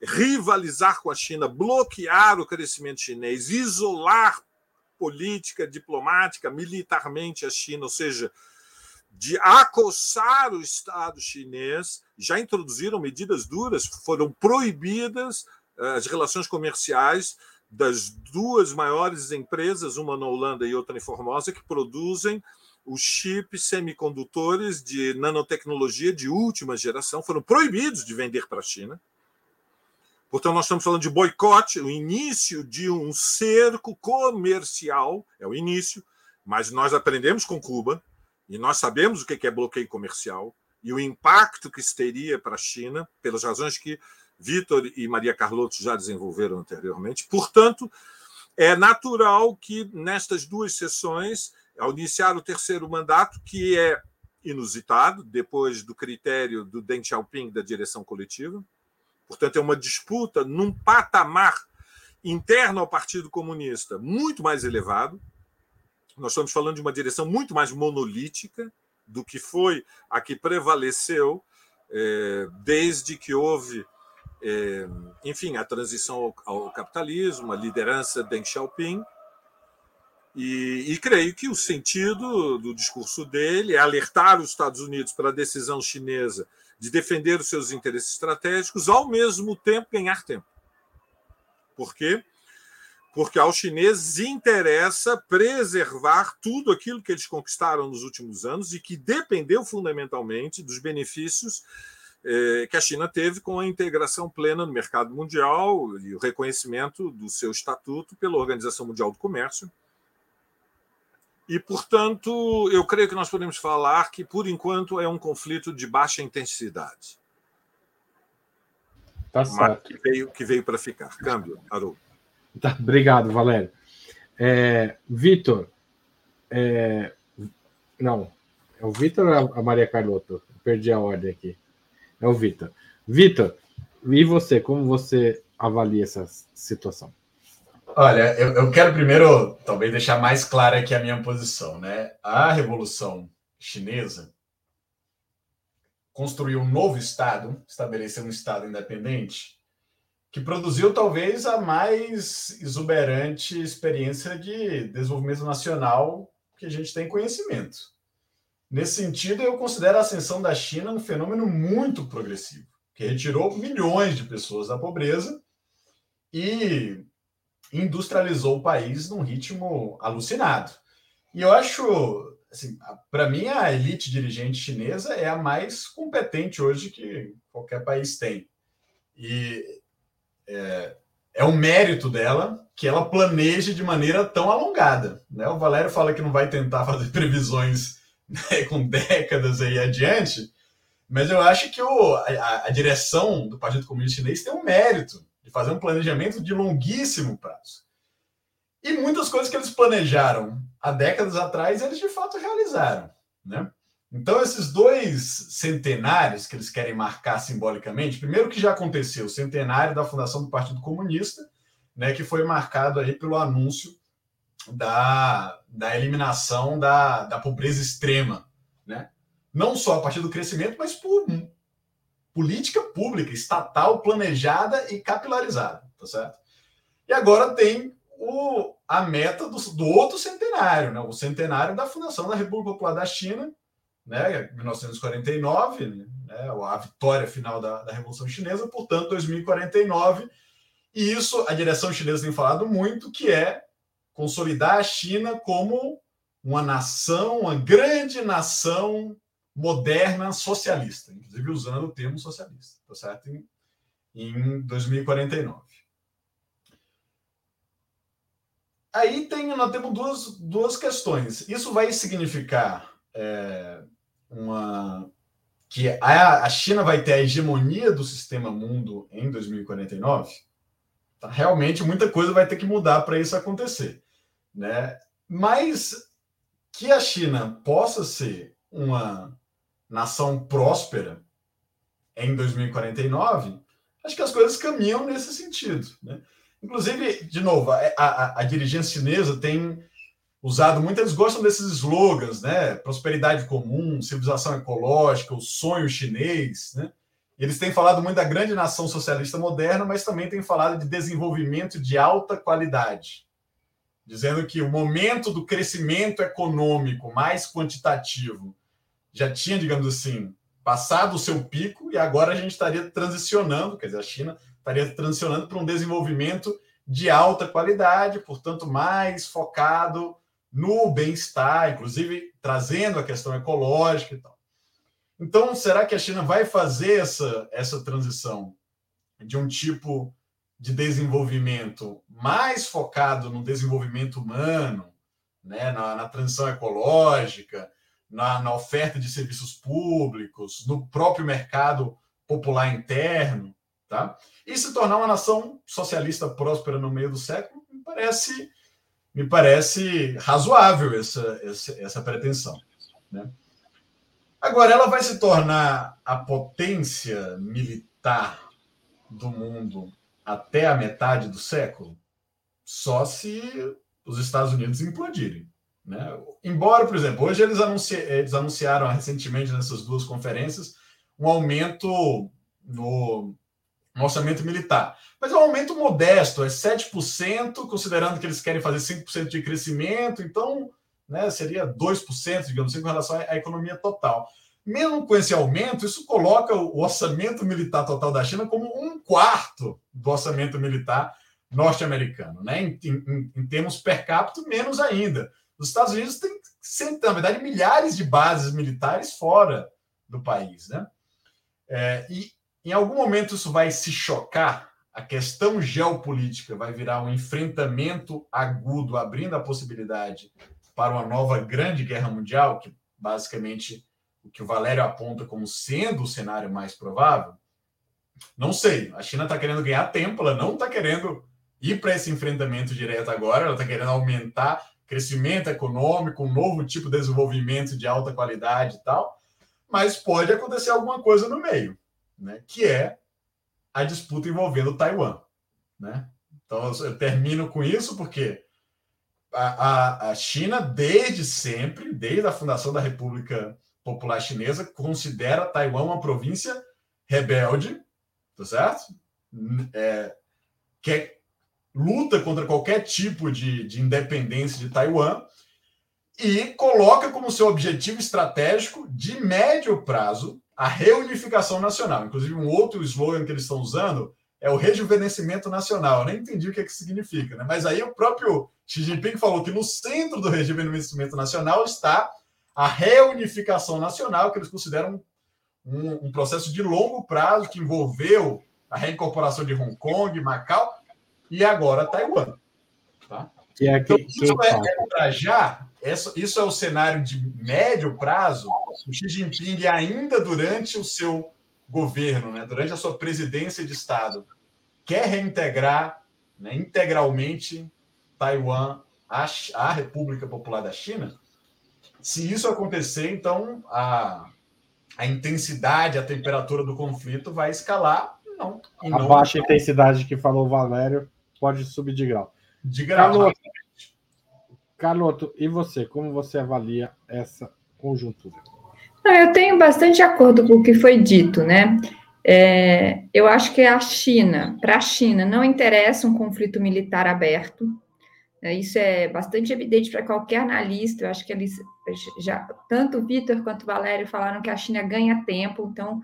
rivalizar com a China, bloquear o crescimento chinês, isolar política, diplomática, militarmente a China, ou seja, de acossar o Estado chinês, já introduziram medidas duras, foram proibidas eh, as relações comerciais das duas maiores empresas, uma na Holanda e outra em Formosa, que produzem os chips semicondutores de nanotecnologia de última geração foram proibidos de vender para a China. Portanto, nós estamos falando de boicote, o início de um cerco comercial, é o início, mas nós aprendemos com Cuba e nós sabemos o que é bloqueio comercial e o impacto que isso teria para a China, pelas razões que Vitor e Maria Carlotto já desenvolveram anteriormente. Portanto, é natural que nestas duas sessões ao iniciar o terceiro mandato, que é inusitado, depois do critério do Deng Xiaoping da direção coletiva. Portanto, é uma disputa num patamar interno ao Partido Comunista muito mais elevado. Nós estamos falando de uma direção muito mais monolítica do que foi a que prevaleceu é, desde que houve, é, enfim, a transição ao, ao capitalismo, a liderança Deng Xiaoping e, e, creio que o sentido do discurso dele é alertar os Estados Unidos para a decisão chinesa de defender os seus interesses estratégicos, ao mesmo tempo ganhar tempo. Por quê? Porque aos chineses interessa preservar tudo aquilo que eles conquistaram nos últimos anos e que dependeu fundamentalmente dos benefícios eh, que a China teve com a integração plena no mercado mundial e o reconhecimento do seu estatuto pela Organização Mundial do Comércio. E, portanto, eu creio que nós podemos falar que, por enquanto, é um conflito de baixa intensidade. Tá certo. Que veio, que veio para ficar. Câmbio, Haroldo. Tá, obrigado, Valério. É, Vitor, é, não, é o Vitor ou a Maria Carlota? Perdi a ordem aqui. É o Vitor. Vitor, e você, como você avalia essa situação? Olha, eu, eu quero primeiro talvez deixar mais clara aqui a minha posição, né? A Revolução Chinesa construiu um novo Estado, estabeleceu um Estado independente, que produziu talvez a mais exuberante experiência de desenvolvimento nacional que a gente tem conhecimento. Nesse sentido, eu considero a ascensão da China um fenômeno muito progressivo, que retirou milhões de pessoas da pobreza e industrializou o país num ritmo alucinado. E eu acho, assim, para mim, a elite dirigente chinesa é a mais competente hoje que qualquer país tem. E é, é um mérito dela que ela planeje de maneira tão alongada. Né? O Valério fala que não vai tentar fazer previsões né, com décadas aí adiante, mas eu acho que o, a, a, direção do Partido Comunista Chinês tem um mérito de fazer um planejamento de longuíssimo prazo. E muitas coisas que eles planejaram há décadas atrás, eles de fato realizaram. Né? Então, esses dois centenários que eles querem marcar simbolicamente, primeiro que já aconteceu, o centenário da fundação do Partido Comunista, né, que foi marcado aí pelo anúncio da, da eliminação da, da pobreza extrema, né? não só a partir do crescimento, mas por política pública, estatal, planejada e capilarizada, tá certo? E agora tem o, a meta do, do outro centenário, né? o centenário da fundação da República Popular da China, né, 1949, né, a vitória final da, da Revolução Chinesa, portanto, 2049. E isso a direção chinesa tem falado muito, que é consolidar a China como uma nação, uma grande nação moderna socialista, inclusive usando o termo socialista, tá certo? Em, em 2049. Aí tem, nós temos duas, duas questões. Isso vai significar é, uma que a, a China vai ter a hegemonia do sistema mundo em 2049, tá? realmente muita coisa vai ter que mudar para isso acontecer, né? Mas que a China possa ser uma nação próspera em 2049, acho que as coisas caminham nesse sentido, né? Inclusive, de novo, a, a, a dirigência chinesa tem usado muito, eles gostam desses slogans, né? Prosperidade comum, civilização ecológica, o sonho chinês, né? Eles têm falado muito da grande nação socialista moderna, mas também têm falado de desenvolvimento de alta qualidade, dizendo que o momento do crescimento econômico mais quantitativo já tinha, digamos assim, passado o seu pico e agora a gente estaria transicionando, quer dizer, a China estaria transicionando para um desenvolvimento de alta qualidade, portanto, mais focado no bem-estar, inclusive trazendo a questão ecológica e tal. Então, será que a China vai fazer essa, essa transição de um tipo de desenvolvimento mais focado no desenvolvimento humano, né, na, na transição ecológica, na, na oferta de serviços públicos, no próprio mercado popular interno, tá? E se tornar uma nação socialista próspera no meio do século, me parece me parece razoável essa, essa, essa pretensão. Né? Agora, ela vai se tornar a potência militar do mundo até a metade do século? Só se os Estados Unidos implodirem. Né? Embora, por exemplo, hoje eles, anunci... eles anunciaram recentemente nessas duas conferências um aumento no, no orçamento militar. Mas é um aumento modesto, é 7%, considerando que eles querem fazer 5% de crescimento, então né, seria 2%, digamos assim, com relação à economia total. Mesmo com esse aumento, isso coloca o orçamento militar total da China como um quarto do orçamento militar norte-americano, né? Em, em, em, termos per capita, menos ainda. Os Estados Unidos têm, na verdade, milhares de bases militares fora do país, né? É, e em algum momento isso vai se chocar, a questão geopolítica vai virar um enfrentamento agudo, abrindo a possibilidade para uma nova grande guerra mundial, que basicamente o que o Valério aponta como sendo o cenário mais provável? Não sei. A China está querendo ganhar tempo, ela não está querendo ir para esse enfrentamento direto agora, ela está querendo aumentar crescimento econômico, um novo tipo de desenvolvimento de alta qualidade e tal, mas pode acontecer alguma coisa no meio, né? que é a disputa envolvendo Taiwan. Né? Então eu termino com isso porque a, a, a China, desde sempre, desde a fundação da República Popular Chinesa, considera Taiwan uma província rebelde, tá certo? É, que é, luta contra qualquer tipo de, de independência de Taiwan e coloca como seu objetivo estratégico de médio prazo a reunificação nacional. Inclusive, um outro slogan que eles estão usando é o rejuvenescimento nacional. Eu nem entendi o que, é que significa, né? mas aí o próprio Xi Jinping falou que no centro do rejuvenescimento nacional está a reunificação nacional, que eles consideram um, um, processo de longo prazo que envolveu a reincorporação de Hong Kong, Macau e agora Taiwan. Tá? Que é então, isso é, é para já, isso, é o cenário de médio prazo, o Xi Jinping ainda durante o seu governo, né, durante a sua presidência de Estado, quer reintegrar né, integralmente Taiwan à, à República Popular da China, se isso acontecer, então a, a intensidade, a temperatura do conflito vai escalar. Não, a não... baixa intensidade que falou o Valério pode subir de grau. De grau. Carloto, Carloto, e você? Como você avalia essa conjuntura? Eu tenho bastante acordo com o que foi dito, né? É, eu acho que a China, para a China, não interessa um conflito militar aberto. É, isso é bastante evidente para qualquer analista. Eu acho que eles já tanto o Vitor quanto o Valério falaram que a China ganha tempo, então,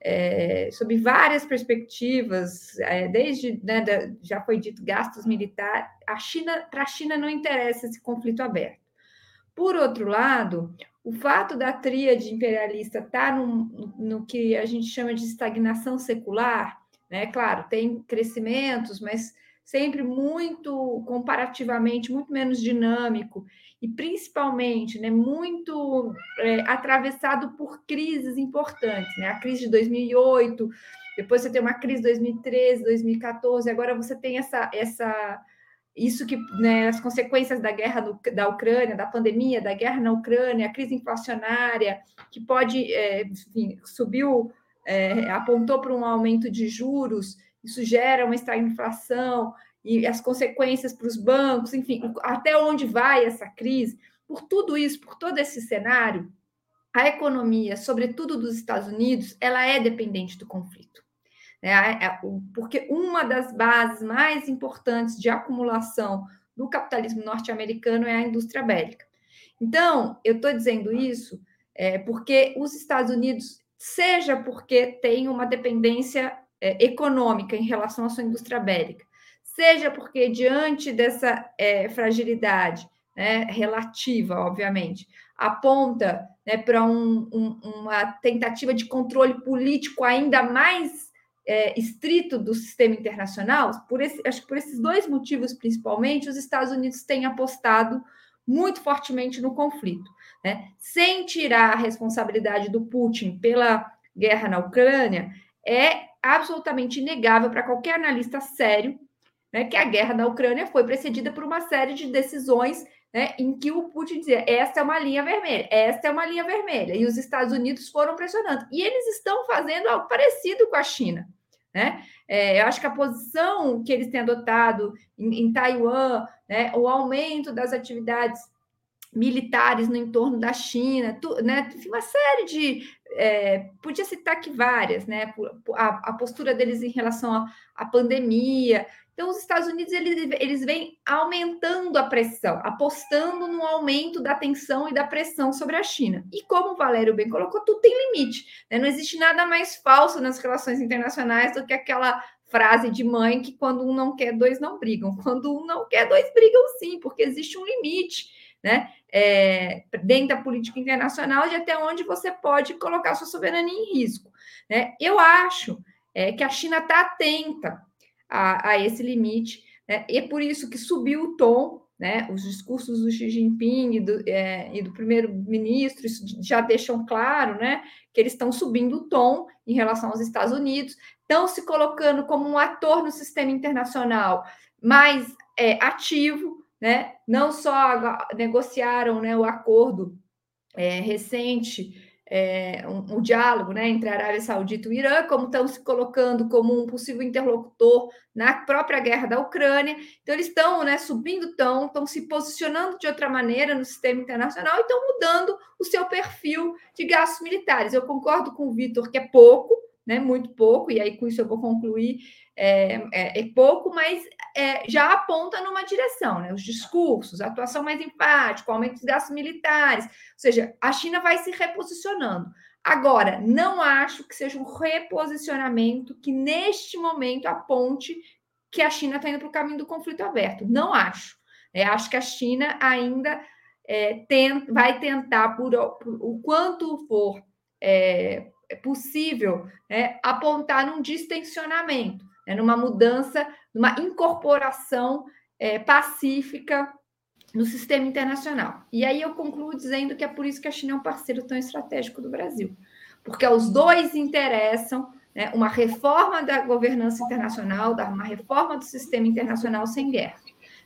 é, sob várias perspectivas, é, desde né, da, já foi dito gastos militares, a China para a China não interessa esse conflito aberto. Por outro lado, o fato da tríade imperialista estar tá no, no que a gente chama de estagnação secular, né? Claro, tem crescimentos, mas sempre muito comparativamente muito menos dinâmico e principalmente né, muito é, atravessado por crises importantes, né? A crise de 2008, depois você tem uma crise de 2013, 2014, agora você tem essa essa isso que né, as consequências da guerra do, da Ucrânia, da pandemia, da guerra na Ucrânia, a crise inflacionária, que pode, é, enfim, subiu, é, apontou para um aumento de juros isso gera uma estagflação e as consequências para os bancos, enfim, até onde vai essa crise. Por tudo isso, por todo esse cenário, a economia, sobretudo dos Estados Unidos, ela é dependente do conflito. Né? Porque uma das bases mais importantes de acumulação do capitalismo norte-americano é a indústria bélica. Então, eu estou dizendo isso é, porque os Estados Unidos, seja porque tem uma dependência é, econômica em relação à sua indústria bélica, seja porque, diante dessa é, fragilidade né, relativa, obviamente, aponta né, para um, um, uma tentativa de controle político ainda mais é, estrito do sistema internacional, por esse, acho que por esses dois motivos principalmente, os Estados Unidos têm apostado muito fortemente no conflito, né? sem tirar a responsabilidade do Putin pela guerra na Ucrânia, é absolutamente inegável para qualquer analista sério né, que a guerra na Ucrânia foi precedida por uma série de decisões né, em que o Putin dizia: esta é uma linha vermelha, esta é uma linha vermelha, e os Estados Unidos foram pressionando. E eles estão fazendo algo parecido com a China. Né? É, eu acho que a posição que eles têm adotado em, em Taiwan, né, o aumento das atividades militares no entorno da China, tu, né, uma série de. É, podia citar aqui várias, né? A, a, postura deles em relação à pandemia. Então, os Estados Unidos eles, eles vêm aumentando a pressão, apostando no aumento da tensão e da pressão sobre a China. E como o Valério bem colocou, tudo tem limite. Né? Não existe nada mais falso nas relações internacionais do que aquela frase de mãe que quando um não quer, dois não brigam. Quando um não quer, dois brigam sim, porque existe um limite, né? É, dentro da política internacional de até onde você pode colocar sua soberania em risco. Né? Eu acho é, que a China está atenta a, a, esse limite, né? e é por isso que subiu o tom, né? Os discursos do Xi Jinping e do, é, do primeiro-ministro já deixam claro, né? Que eles estão subindo o tom em relação aos Estados Unidos, estão se colocando como um ator no sistema internacional mais é, ativo, né? Não só negociaram né, o acordo é, recente é, um, um, diálogo né, entre a Arábia Saudita e o Irã, como estão se colocando como um possível interlocutor na própria guerra da Ucrânia. Então, eles estão né, subindo estão, estão se posicionando de outra maneira no sistema internacional e estão mudando o seu perfil de gastos militares. Eu concordo com o Vitor que é pouco, né, muito pouco, e aí com isso eu vou concluir é, é, é pouco, mas é, já aponta numa direção, né? Os discursos, atuação mais enfática, o aumento dos gastos militares, ou seja, a China vai se reposicionando. Agora, não acho que seja um reposicionamento que neste momento aponte que a China está indo para o caminho do conflito aberto. Não acho. É, acho que a China ainda é, tem, vai tentar, por, por, o quanto for é, possível, né, apontar num distensionamento né, numa mudança, numa incorporação é, pacífica no sistema internacional. E aí eu concluo dizendo que é por isso que a China é um parceiro tão estratégico do Brasil, porque os dois interessam né, uma reforma da governança internacional, uma reforma do sistema internacional sem guerra.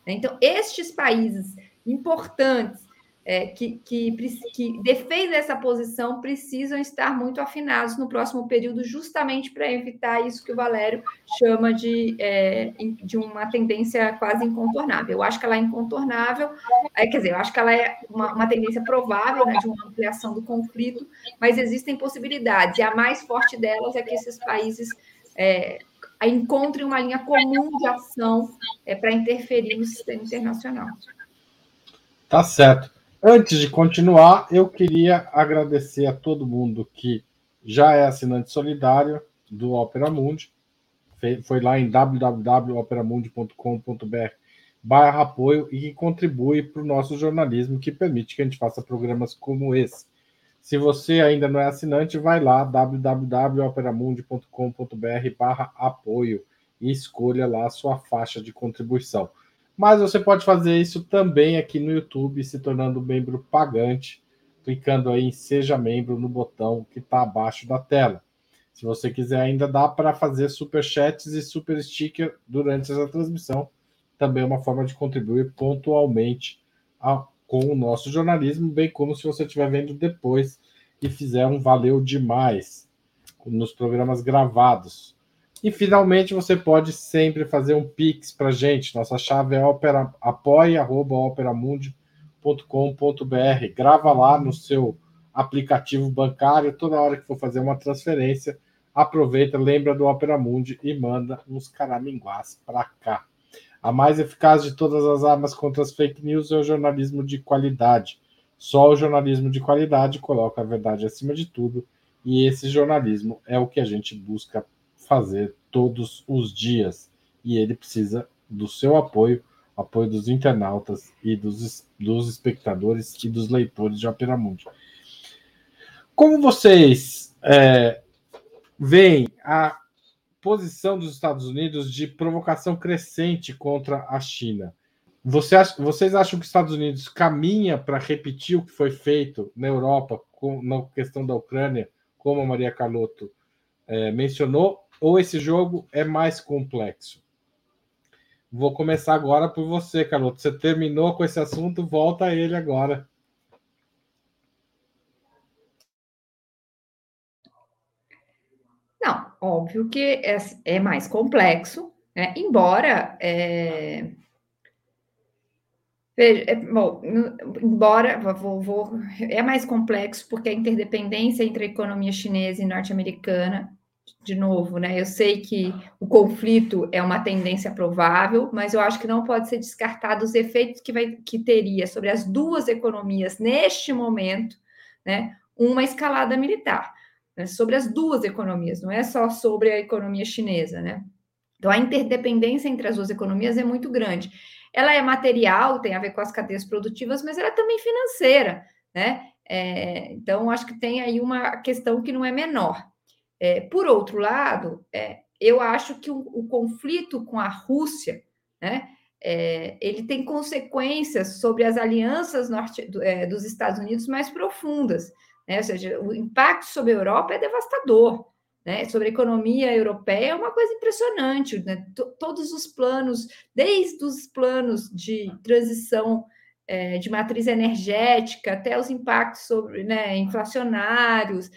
Então, estes países importantes é, que, que, que defendem essa posição precisam estar muito afinados no próximo período, justamente para evitar isso que o Valério chama de, é, de uma tendência quase incontornável. Eu acho que ela é incontornável, é, quer dizer, eu acho que ela é uma, uma tendência provável né, de uma ampliação do conflito, mas existem possibilidades, e a mais forte delas é que esses países é, encontrem uma linha comum de ação é, para interferir no sistema internacional. Tá certo. Antes de continuar, eu queria agradecer a todo mundo que já é assinante solidário do Opera Mundi. Foi lá em www.operamundi.com.br barra apoio e que contribui para o nosso jornalismo, que permite que a gente faça programas como esse. Se você ainda não é assinante, vai lá, www.operamundi.com.br barra apoio e escolha lá a sua faixa de contribuição. Mas você pode fazer isso também aqui no YouTube, se tornando membro pagante, clicando aí em Seja Membro no botão que está abaixo da tela. Se você quiser, ainda dá para fazer super chats e super sticker durante essa transmissão. Também é uma forma de contribuir pontualmente a, com o nosso jornalismo, bem como se você estiver vendo depois e fizer um valeu demais nos programas gravados. E finalmente você pode sempre fazer um Pix para gente. Nossa chave é opera, apoia.operamundi.com.br. Grava lá no seu aplicativo bancário. Toda hora que for fazer uma transferência, aproveita, lembra do Opera Mundi e manda uns caraminguás para cá. A mais eficaz de todas as armas contra as fake news é o jornalismo de qualidade. Só o jornalismo de qualidade coloca a verdade acima de tudo, e esse jornalismo é o que a gente busca fazer todos os dias. E ele precisa do seu apoio, apoio dos internautas e dos, dos espectadores e dos leitores de Opera Mundi. Como vocês é, veem a posição dos Estados Unidos de provocação crescente contra a China? Você acha, vocês acham que os Estados Unidos caminha para repetir o que foi feito na Europa com, na questão da Ucrânia, como a Maria Carlotto é, mencionou, ou esse jogo é mais complexo? Vou começar agora por você, Carloto. Você terminou com esse assunto, volta a ele agora. Não, óbvio que é, é mais complexo, né? embora. É... É, bom, embora vou, vou, é mais complexo porque a interdependência entre a economia chinesa e norte-americana de novo, né? Eu sei que o conflito é uma tendência provável, mas eu acho que não pode ser descartado os efeitos que, vai, que teria sobre as duas economias neste momento, né? Uma escalada militar, né? sobre as duas economias, não é só sobre a economia chinesa, né? Então a interdependência entre as duas economias é muito grande. Ela é material, tem a ver com as cadeias produtivas, mas ela é também financeira, né? É, então acho que tem aí uma questão que não é menor. É, por outro lado, é, eu acho que o, o, conflito com a Rússia, né, é, ele tem consequências sobre as alianças norte, do, é, dos Estados Unidos mais profundas. Né? Ou seja, o impacto sobre a Europa é devastador. Né? Sobre a economia europeia é uma coisa impressionante. Né? Todos os planos, desde os planos de transição é, de matriz energética até os impactos sobre né, inflacionários,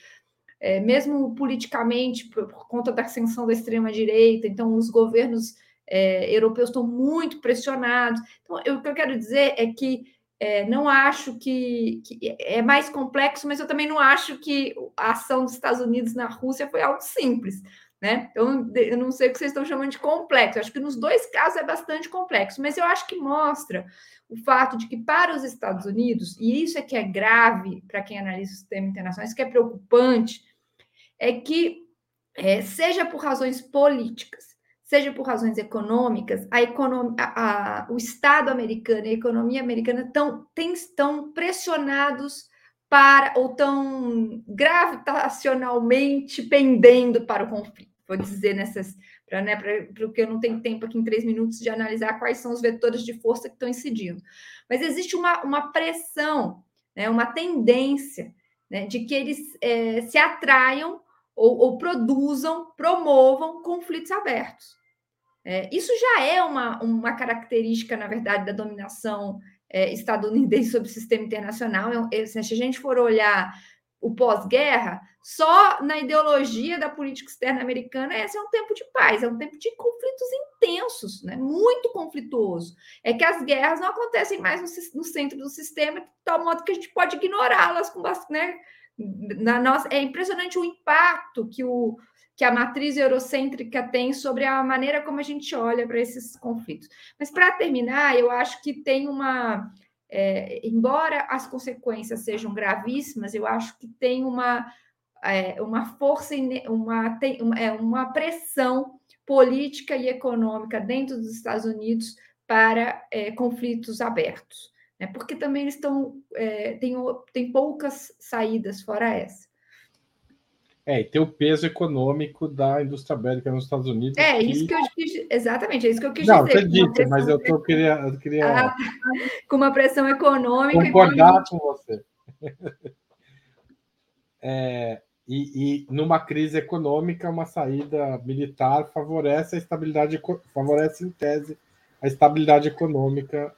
é, mesmo politicamente, por, por, conta da ascensão da extrema-direita, então os governos é, europeus estão muito pressionados. Então, eu, o que eu quero dizer é que é, não acho que, que, é mais complexo, mas eu também não acho que a ação dos Estados Unidos na Rússia foi algo simples. Né? Então, eu não sei o que vocês estão chamando de complexo. Eu acho que nos dois casos é bastante complexo, mas eu acho que mostra o fato de que para os Estados Unidos, e isso é que é grave para quem analisa o sistema internacional, isso que é preocupante, é que, é, seja por razões políticas, seja por razões econômicas, a economia, a, a, o Estado americano e a economia americana tem, estão pressionados para, ou estão gravitacionalmente pendendo para o conflito. Vou dizer nessas, para né, porque eu não tenho tempo aqui em três minutos de analisar quais são os vetores de força que estão incidindo. Mas existe uma, uma pressão, né, uma tendência né, de que eles é, se atraiam ou, ou produzam, promovam conflitos abertos. É, isso já é uma, uma característica, na verdade, da dominação é, estadunidense sobre o sistema internacional. É, se a gente for olhar o pós-guerra, só na ideologia da política externa americana, esse é um tempo de paz, é um tempo de conflitos intensos, né? muito conflituoso. É que as guerras não acontecem mais no, no centro do sistema, de tal modo que a gente pode ignorá-las com né? Na nossa, é impressionante o impacto que, o, que a matriz eurocêntrica tem sobre a maneira como a gente olha para esses conflitos. Mas, para terminar, eu acho que tem uma. É, embora as consequências sejam gravíssimas, eu acho que tem uma, é, uma força, uma, tem, uma, é, uma pressão política e econômica dentro dos Estados Unidos para é, conflitos abertos né? porque também eles estão é, tem, tem poucas saídas fora essa. É, e tem o peso econômico da indústria bélica nos Estados Unidos. É, que... isso que eu quis, exatamente, é isso que eu quis Não, dizer. Não, disse, mas eu, tô, eu queria. Eu queria... Ah, com uma pressão econômica. Concordar com você. É, e, e, numa crise econômica, uma saída militar favorece a estabilidade, favorece em tese a estabilidade econômica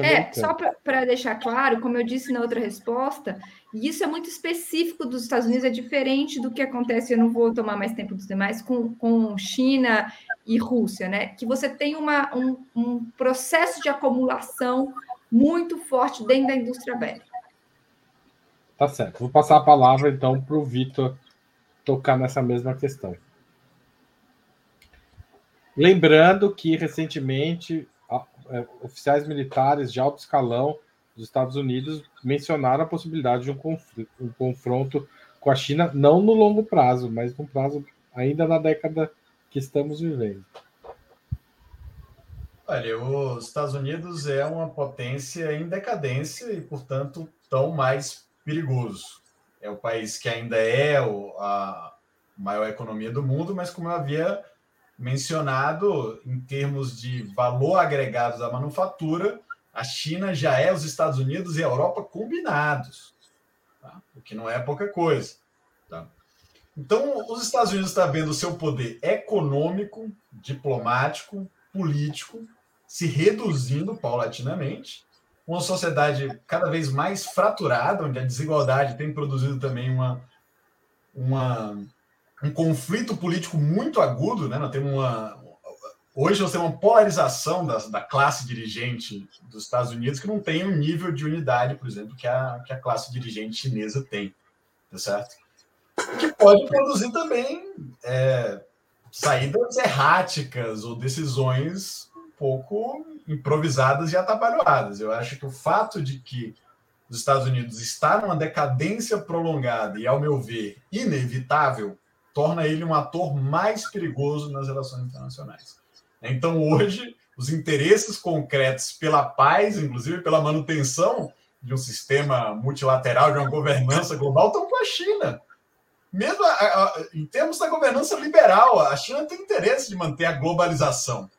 é, só para deixar claro, como eu disse na outra resposta, e isso é muito específico dos Estados Unidos, é diferente do que acontece, eu não vou tomar mais tempo dos demais, com, com China e Rússia, né? Que você tem uma, um, um processo de acumulação muito forte dentro da indústria bélica. Tá certo. Vou passar a palavra então para o Vitor tocar nessa mesma questão. Lembrando que recentemente oficiais militares de alto escalão dos Estados Unidos mencionaram a possibilidade de um, conflito, um confronto com a China, não no longo prazo, mas no prazo ainda na década que estamos vivendo. Olha, os Estados Unidos é uma potência em decadência e, portanto, tão mais perigoso. É o país que ainda é a maior economia do mundo, mas como eu havia mencionado em termos de valor agregado da manufatura, a China já é os Estados Unidos e a Europa combinados, tá? o que não é pouca coisa. Tá? Então, os Estados Unidos estão vendo o seu poder econômico, diplomático, político se reduzindo paulatinamente, uma sociedade cada vez mais fraturada, onde a desigualdade tem produzido também uma, uma um conflito político muito agudo, né? Nós temos uma hoje nós temos uma polarização da, da classe dirigente dos Estados Unidos que não tem um nível de unidade, por exemplo, que a, que a classe dirigente chinesa tem, tá certo? que pode produzir também é, saídas erráticas ou decisões um pouco improvisadas e atabalhoadas. Eu acho que o fato de que os Estados Unidos está numa decadência prolongada e, ao meu ver, inevitável, torna ele um ator mais perigoso nas relações internacionais. Então, hoje, os interesses concretos pela paz, inclusive pela manutenção de um sistema multilateral, de uma governança global, estão com a China. Mesmo a, a, em termos da governança liberal, a China tem interesse de manter a globalização,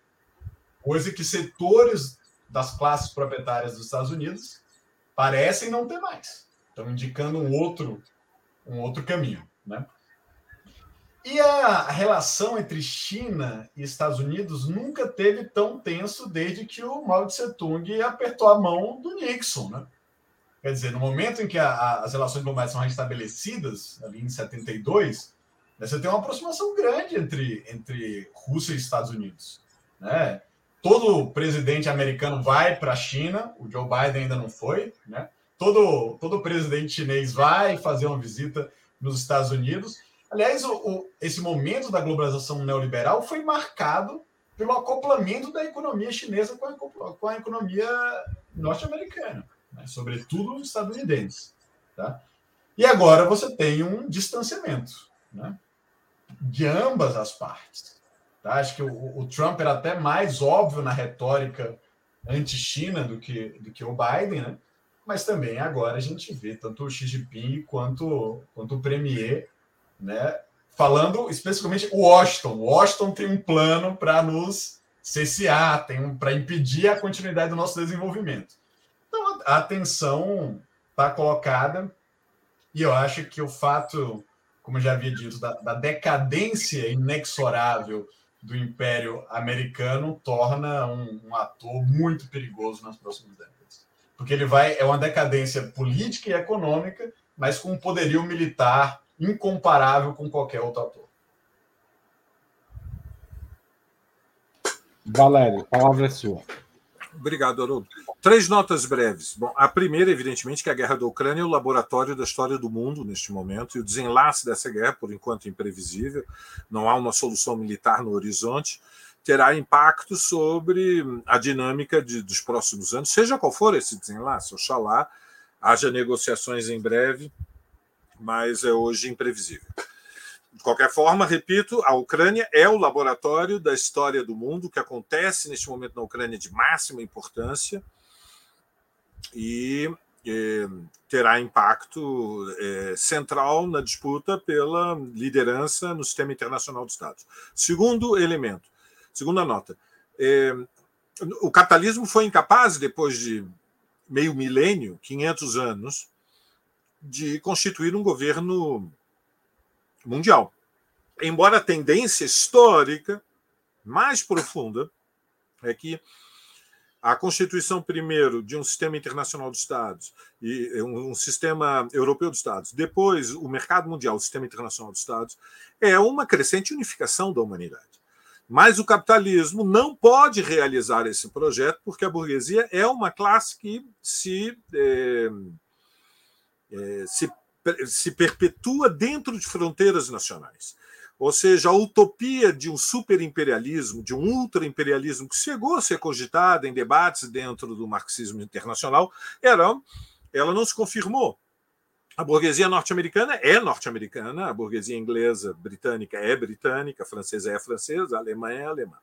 coisa que setores das classes proprietárias dos Estados Unidos parecem não ter mais. Estão indicando um outro, um outro caminho. Né? E a relação entre China e Estados Unidos nunca teve tão tenso desde que o Mao Tse Tung apertou a mão do Nixon. Né? Quer dizer, no momento em que a, a, as relações globais são restabelecidas, ali em 72, né, você tem uma aproximação grande entre, entre Rússia e Estados Unidos. Né? Todo presidente americano vai para a China, o Joe Biden ainda não foi, né? todo, todo presidente chinês vai fazer uma visita nos Estados Unidos Aliás, o, o, esse momento da globalização neoliberal foi marcado pelo acoplamento da economia chinesa com a, com a economia norte-americana, né? sobretudo estadunidense. Tá? E agora você tem um distanciamento né? de ambas as partes. Tá? Acho que o, o, Trump era até mais óbvio na retórica anti-China do que, do que o Biden, né? mas também agora a gente vê tanto o Xi Jinping quanto, quanto o Premier né? Falando especificamente o Washington. O Washington tem um plano para nos cessear, tem um, para impedir a continuidade do nosso desenvolvimento. Então a atenção está colocada e eu acho que o fato, como já havia dito, da, da decadência inexorável do Império Americano torna um, um, ator muito perigoso nas próximas décadas. Porque ele vai, é uma decadência política e econômica, mas com um poderio militar incomparável com qualquer outro ator. Valério, a palavra é sua. Obrigado, Haroldo. Três notas breves. Bom, a primeira, evidentemente, que a guerra da Ucrânia é o laboratório da história do mundo neste momento, e o desenlace dessa guerra, por enquanto imprevisível, não há uma solução militar no horizonte, terá impacto sobre a dinâmica de, dos próximos anos, seja qual for esse desenlace. Oxalá haja negociações em breve mas é hoje imprevisível. De qualquer forma, repito, a Ucrânia é o laboratório da história do mundo, que acontece neste momento na Ucrânia de máxima importância e é, terá impacto é, central na disputa pela liderança no sistema internacional dos Estados. Segundo elemento, segunda nota, é, o capitalismo foi incapaz, depois de meio milênio, 500 anos, de constituir um governo mundial. Embora a tendência histórica mais profunda é que a constituição primeiro de um sistema internacional de estados e um sistema europeu de estados, depois o mercado mundial, o sistema internacional de estados, é uma crescente unificação da humanidade. Mas o capitalismo não pode realizar esse projeto porque a burguesia é uma classe que se é, se, se perpetua dentro de fronteiras nacionais. Ou seja, a utopia de um superimperialismo, de um ultraimperialismo que chegou a ser cogitada em debates dentro do marxismo internacional, era, ela não se confirmou. A burguesia norte-americana é norte-americana, a burguesia inglesa, britânica é britânica, a francesa é francesa, a alemã é alemã.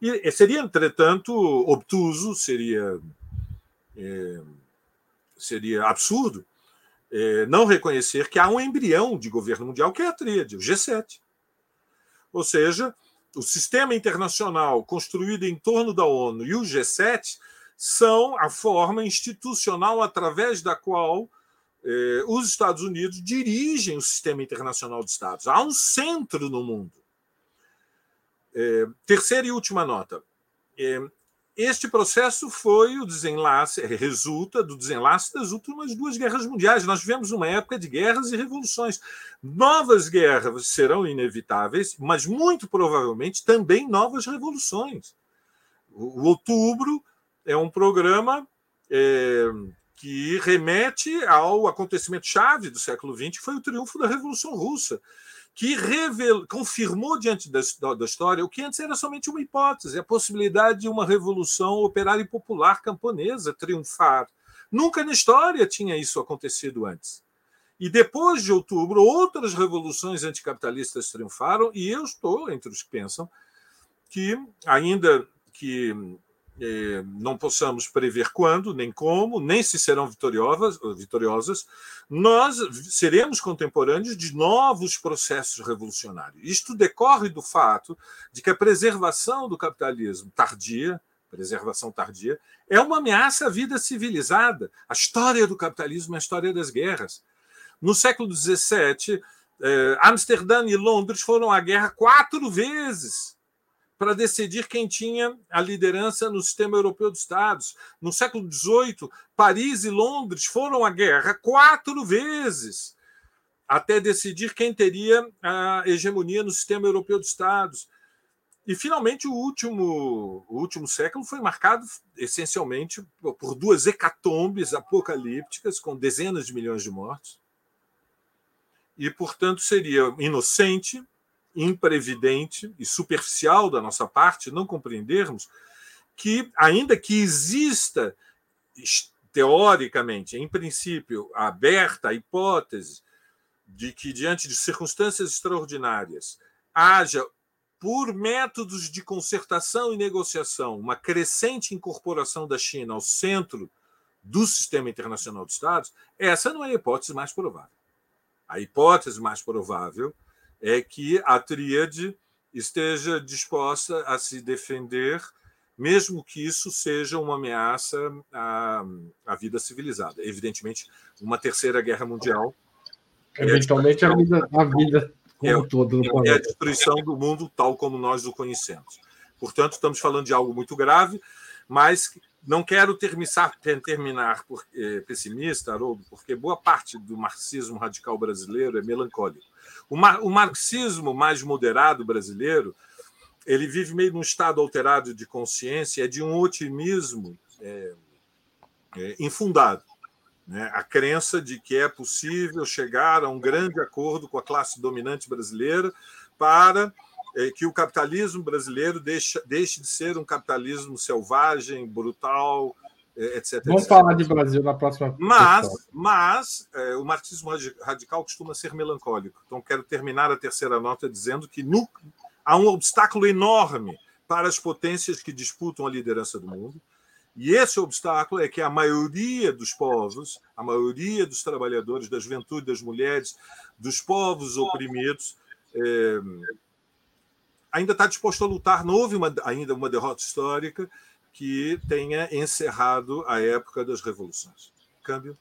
E seria, entretanto, obtuso, seria, é, seria absurdo é, não reconhecer que há um embrião de governo mundial que é a tríade, o G7. Ou seja, o sistema internacional construído em torno da ONU e o G7 são a forma institucional através da qual eh, os Estados Unidos dirigem o sistema internacional de Estados. Há um centro no mundo. Eh, terceira e última nota. Eh, este processo foi o desenlace, resulta do desenlace das últimas duas guerras mundiais. Nós vivemos uma época de guerras e revoluções. Novas guerras serão inevitáveis, mas muito provavelmente também novas revoluções. O Outubro é um programa é, que remete ao acontecimento chave do século XX, que foi o triunfo da Revolução Russa, que revel... confirmou diante da, da, história o que antes era somente uma hipótese, a possibilidade de uma revolução operária e popular camponesa triunfar. Nunca na história tinha isso acontecido antes. E depois de outubro, outras revoluções anticapitalistas triunfaram, e eu estou entre os que pensam que, ainda que é, não possamos prever quando, nem como, nem se serão vitoriosas, vitoriosas, nós seremos contemporâneos de novos processos revolucionários. Isto decorre do fato de que a preservação do capitalismo tardia, preservação tardia, é uma ameaça à vida civilizada. A história do capitalismo é a história das guerras. No século XVII, eh, Amsterdã e Londres foram à guerra quatro vezes para decidir quem tinha a liderança no sistema europeu de Estados. No século XVIII, Paris e Londres foram à guerra quatro vezes até decidir quem teria a hegemonia no sistema europeu de Estados. E, finalmente, o último, o último século foi marcado essencialmente por duas hecatombes apocalípticas, com dezenas de milhões de mortos. E, portanto, seria inocente imprevidente e superficial da nossa parte não compreendermos que, ainda que exista teoricamente, em princípio, aberta a hipótese de que, diante de circunstâncias extraordinárias, haja, por métodos de concertação e negociação, uma crescente incorporação da China ao centro do sistema internacional de Estados, essa não é a hipótese mais provável. A hipótese mais provável é que a tríade esteja disposta a se defender, mesmo que isso seja uma ameaça à, à vida civilizada. Evidentemente, uma terceira guerra mundial. Eventualmente, é a, vida, a vida como é, todo É a destruição do mundo tal como nós o conhecemos. Portanto, estamos falando de algo muito grave, mas não quero terminar, eh, pessimista, Haroldo, porque boa parte do marxismo radical brasileiro é melancólico. O, mar, o marxismo mais moderado brasileiro ele vive meio num estado alterado de consciência, é de um otimismo é, é, infundado. Né? A crença de que é possível chegar a um grande acordo com a classe dominante brasileira para é, que o capitalismo brasileiro deixe, deixe de ser um capitalismo selvagem, brutal, etc. Vamos etc. falar de Brasil na próxima. Mas, mas é, o marxismo radical costuma ser melancólico. Então, quero terminar a terceira nota dizendo que no, há um obstáculo enorme para as potências que disputam a liderança do mundo. E esse obstáculo é que a maioria dos povos, a maioria dos trabalhadores, da juventude, das mulheres, dos povos oprimidos, é, ainda está disposto a lutar. Não houve uma, ainda uma derrota histórica que tenha encerrado a época das revoluções. Câmbio.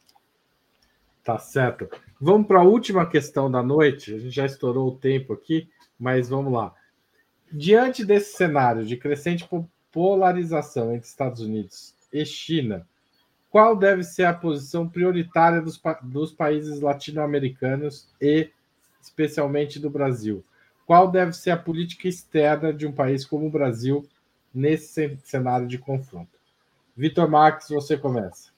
Tá certo. Vamos para a última questão da noite. A gente já estourou o tempo aqui, mas vamos lá. Diante desse cenário de crescente polarização entre Estados Unidos e China, qual deve ser a posição prioritária dos, dos países latino-americanos e especialmente do Brasil? Qual deve ser a política externa de um país como o Brasil nesse cenário de confronto? Vitor Marques, você começa.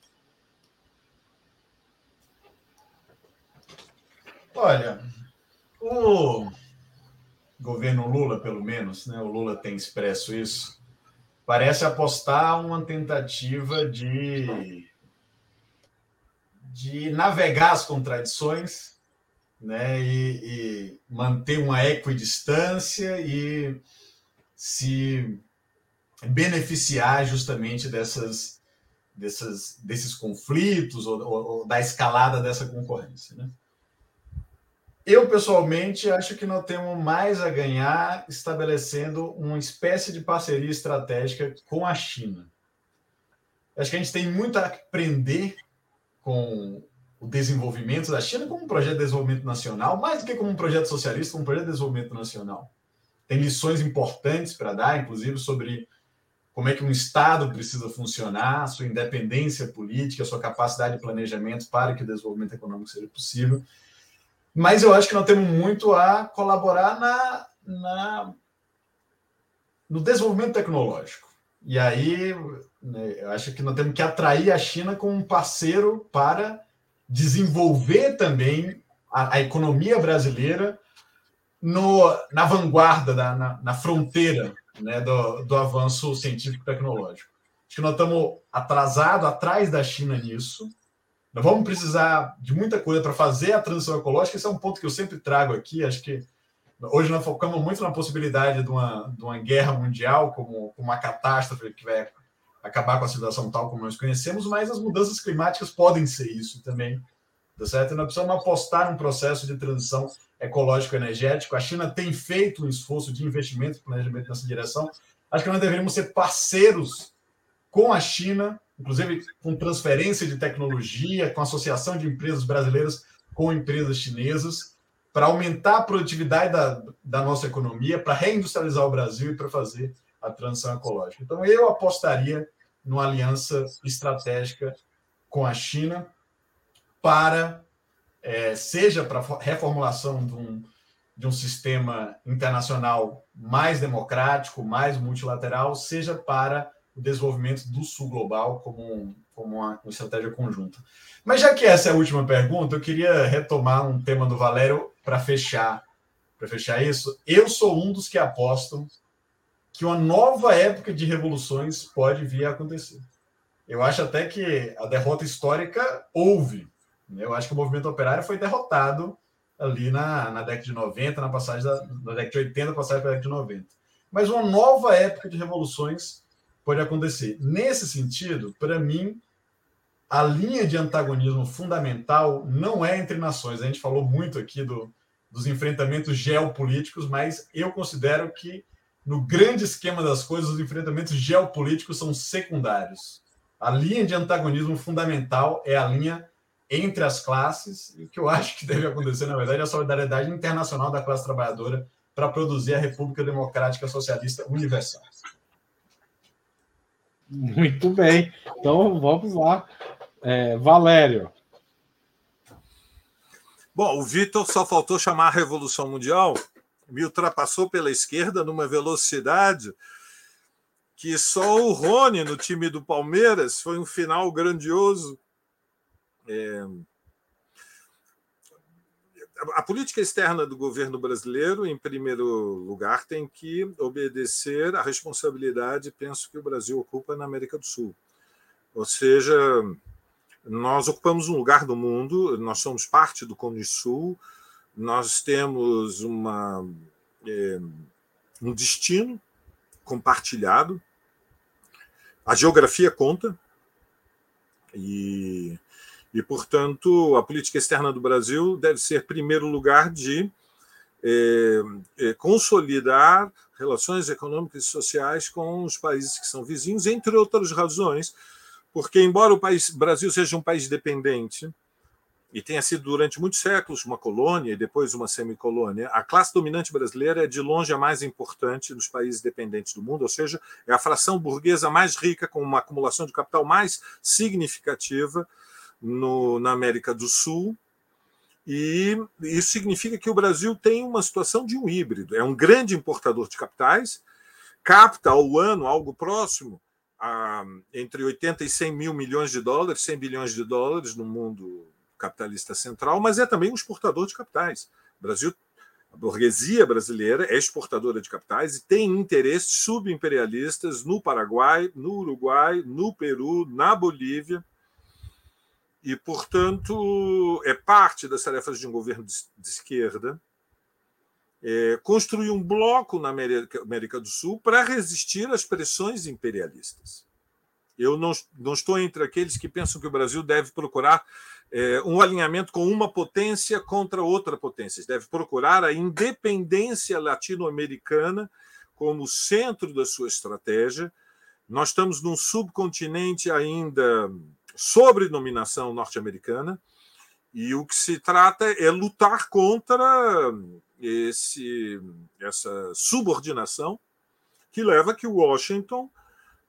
Olha, o governo Lula, pelo menos, né, o Lula tem expresso isso, parece apostar uma tentativa de, de navegar as contradições né, e, e manter uma equidistância e se beneficiar justamente dessas, dessas, desses conflitos ou, ou, ou, da escalada dessa concorrência. Né? Eu, pessoalmente, acho que nós temos mais a ganhar estabelecendo uma espécie de parceria estratégica com a China. Acho que a gente tem muito a aprender com o desenvolvimento da China como um projeto de desenvolvimento nacional, mais do que como um projeto socialista, como um projeto de desenvolvimento nacional. Tem lições importantes para dar, inclusive, sobre como é que um Estado precisa funcionar, sua independência política, sua capacidade de planejamento para que o desenvolvimento econômico seja possível. Mas eu acho que nós temos muito a colaborar na, na no desenvolvimento tecnológico. E aí, né, eu acho que nós temos que atrair a China como um parceiro para desenvolver também a, a economia brasileira no, na vanguarda, da, na, na fronteira né, do, do avanço científico-tecnológico. Acho que nós estamos atrasados, atrás da China nisso. Nós vamos precisar de muita coisa para fazer a transição ecológica. Esse é um ponto que eu sempre trago aqui. Acho que hoje nós focamos muito na possibilidade de uma, de uma guerra mundial como, como uma catástrofe que vai acabar com a civilização tal como nós conhecemos, mas as mudanças climáticas podem ser isso também. Tá certo? Nós precisamos apostar num processo de transição ecológico-energético. A China tem feito um esforço de investimento planejamento nessa direção. Acho que nós deveríamos ser parceiros com a China, inclusive com transferência de tecnologia, com associação de empresas brasileiras com empresas chinesas, para aumentar a produtividade da, da nossa economia, para reindustrializar o Brasil e para fazer a transição ecológica. Então, eu apostaria numa aliança estratégica com a China para é, seja para reformulação de um, de um sistema internacional mais democrático, mais multilateral, seja para o desenvolvimento do Sul global como, um, como uma, uma estratégia conjunta. Mas já que essa é a última pergunta, eu queria retomar um tema do Valério para fechar, para fechar isso. Eu sou um dos que apostam que uma nova época de revoluções pode vir a acontecer. Eu acho até que a derrota histórica houve, eu acho que o movimento operário foi derrotado ali na, na década de 90, na passagem da na década de 80, passagem para a década de 90. Mas uma nova época de revoluções pode acontecer. Nesse sentido, para mim, a linha de antagonismo fundamental não é entre nações. A gente falou muito aqui do, dos enfrentamentos geopolíticos, mas eu considero que, no grande esquema das coisas, os enfrentamentos geopolíticos são secundários. A linha de antagonismo fundamental é a linha entre as classes, e o que eu acho que deve acontecer, na verdade, é a solidariedade internacional da classe trabalhadora para produzir a República Democrática Socialista Universal. Muito bem. Então vamos lá. É, Valério. Bom, o Vitor só faltou chamar a Revolução Mundial, me ultrapassou pela esquerda numa velocidade que só o Rony no time do Palmeiras foi um final grandioso é... A política externa do governo brasileiro, em primeiro lugar, tem que obedecer à responsabilidade, penso que o Brasil ocupa na América do Sul. Ou seja, nós ocupamos um lugar no mundo, nós somos parte do Cone Sul, nós temos uma, é, um destino compartilhado, a geografia conta, e e, portanto, a política externa do Brasil deve ser, primeiro lugar, de é, é, consolidar relações econômicas e sociais com os países que são vizinhos, entre outras razões, porque, embora o país, Brasil seja um país dependente, e tenha sido durante muitos séculos uma colônia e depois uma semicolônia, a classe dominante brasileira é de longe a mais importante dos países dependentes do mundo, ou seja, é a fração burguesa mais rica, com uma acumulação de capital mais significativa no, na América do Sul. E isso significa que o Brasil tem uma situação de um híbrido. É um grande importador de capitais, capta ao ano algo próximo a entre 80 e 100 mil milhões de dólares, 100 bilhões de dólares no mundo capitalista central, mas é também um exportador de capitais. O Brasil, a burguesia brasileira é exportadora de capitais e tem interesses subimperialistas no Paraguai, no Uruguai, no Peru, na Bolívia e, portanto, é parte das tarefas de um governo de, esquerda é, construir um bloco na América, América do Sul para resistir às pressões imperialistas. Eu não, não, estou entre aqueles que pensam que o Brasil deve procurar é, um alinhamento com uma potência contra outra potência. Deve procurar a independência latino-americana como centro da sua estratégia. Nós estamos num subcontinente ainda sobre dominação norte-americana, e o que se trata é lutar contra esse, essa subordinação que leva a que Washington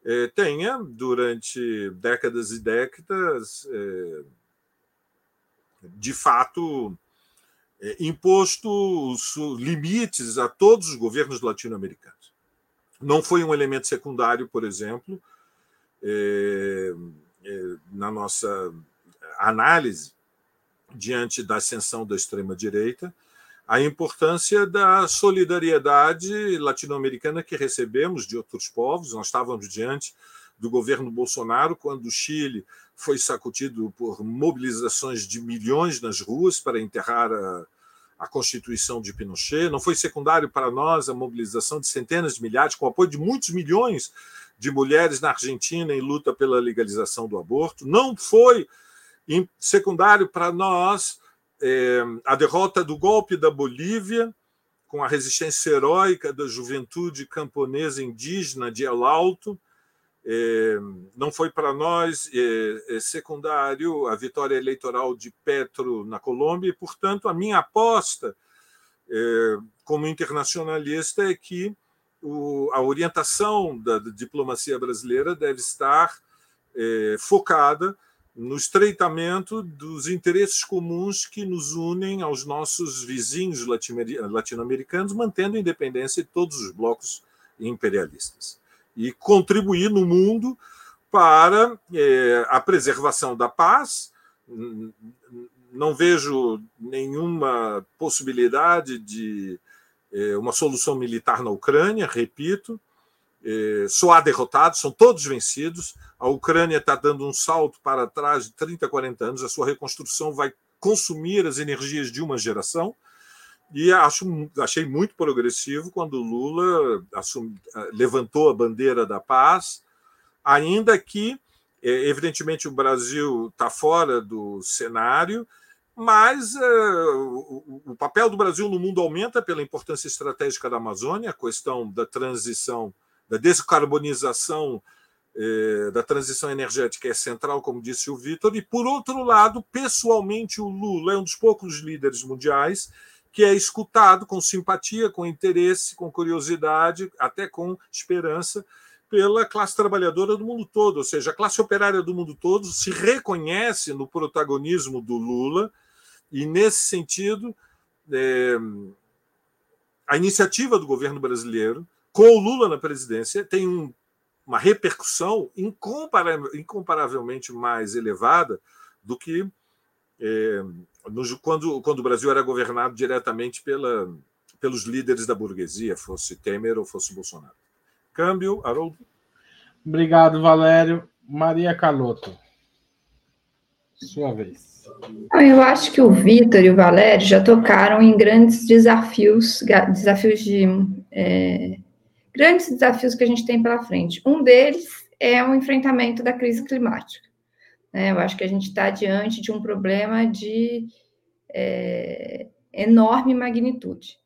eh, tenha, durante décadas e décadas, eh, de fato, eh, imposto limites a todos os governos latino-americanos. não foi um elemento secundário, por exemplo, é, na nossa análise diante da ascensão da extrema-direita, a importância da solidariedade latino-americana que recebemos de outros povos. Nós estávamos diante do governo Bolsonaro quando o Chile foi sacudido por mobilizações de milhões nas ruas para enterrar a, a Constituição de Pinochet. Não foi secundário para nós a mobilização de centenas de milhares, com o apoio de muitos milhões de mulheres na Argentina em luta pela legalização do aborto. Não foi secundário para nós é, a derrota do golpe da Bolívia, com a resistência heróica da juventude camponesa indígena de El Alto. É, não foi para nós é, é secundário a vitória eleitoral de Petro na Colômbia, e, portanto, a minha aposta é, como internacionalista é que o, a orientação da, da, diplomacia brasileira deve estar é, focada no estreitamento dos interesses comuns que nos unem aos nossos vizinhos latino-americanos, mantendo a independência de todos os blocos imperialistas. E contribuir no mundo para é, a preservação da paz. Não vejo nenhuma possibilidade de uma solução militar na Ucrânia, repito, é, há derrotados, são todos vencidos. A Ucrânia está dando um salto para trás de 30, 40 anos, a sua reconstrução vai consumir as energias de uma geração. E acho, achei muito progressivo quando Lula assum, levantou a bandeira da paz, ainda que, é, evidentemente, o Brasil está fora do cenário, mas o, o papel do Brasil no mundo aumenta pela importância estratégica da Amazônia, a questão da transição da descarbonização, eh, da transição energética é central, como disse o Vitor, e, por outro lado, pessoalmente, o Lula é um dos poucos líderes mundiais que é escutado com simpatia, com interesse, com curiosidade, até com esperança, pela classe trabalhadora do mundo todo, ou seja, a classe operária do mundo todo se reconhece no protagonismo do Lula, e, nesse sentido, é, a iniciativa do governo brasileiro com o Lula na presidência, tem um, uma repercussão incomparavelmente mais elevada do que é, no, quando, quando o Brasil era governado diretamente pela, pelos líderes da burguesia, fosse Temer ou fosse Bolsonaro. Câmbio, Haroldo. Obrigado, Valério. Maria Caloto. Sua vez. Eu acho que o Vitor e o Valério já tocaram em grandes desafios, desafios de é, grandes desafios que a gente tem pela frente. Um deles é o enfrentamento da crise climática. Né? Eu acho que a gente está diante de um problema de é, enorme magnitude.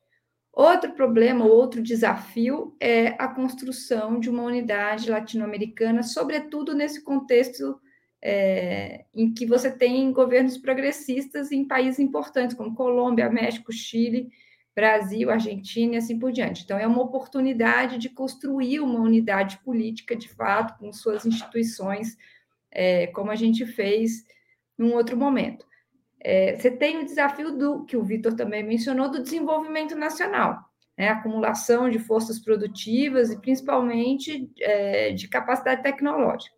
Outro problema, outro desafio é a construção de uma unidade latino-americana, sobretudo nesse contexto é, em que você tem governos progressistas em países importantes como Colômbia, México, Chile, Brasil, Argentina e assim por diante. Então, é uma oportunidade de construir uma unidade política, de fato, com suas instituições, é, como a gente fez num outro momento. É, você tem o desafio do que o Vitor também mencionou do desenvolvimento nacional, né? acumulação de forças produtivas e principalmente é, de capacidade tecnológica.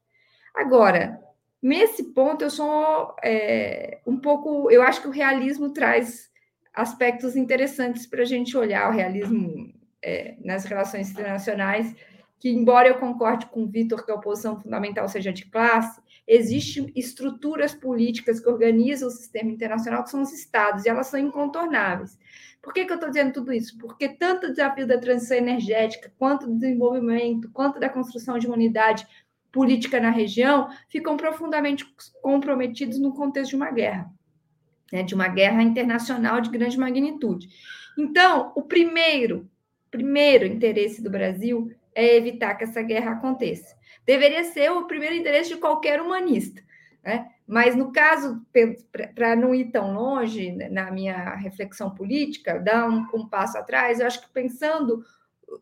Agora, nesse ponto eu sou é, um pouco, eu acho que o realismo traz aspectos interessantes para a gente olhar o realismo é, nas relações internacionais, que, embora eu concorde com o Vitor que a oposição fundamental seja de classe, existem estruturas políticas que organizam o sistema internacional, que são os estados, e elas são incontornáveis. Por que, que eu estou dizendo tudo isso? Porque tanto o desafio da transição energética, quanto do desenvolvimento, quanto da construção de uma unidade política na região, ficam profundamente comprometidos no contexto de uma guerra né, de uma guerra internacional de grande magnitude. Então, o primeiro, primeiro interesse do Brasil é evitar que essa guerra aconteça. Deveria ser o primeiro interesse de qualquer humanista, né? Mas no caso, para não ir tão longe né, na minha reflexão política, dar um, um passo atrás, eu acho que pensando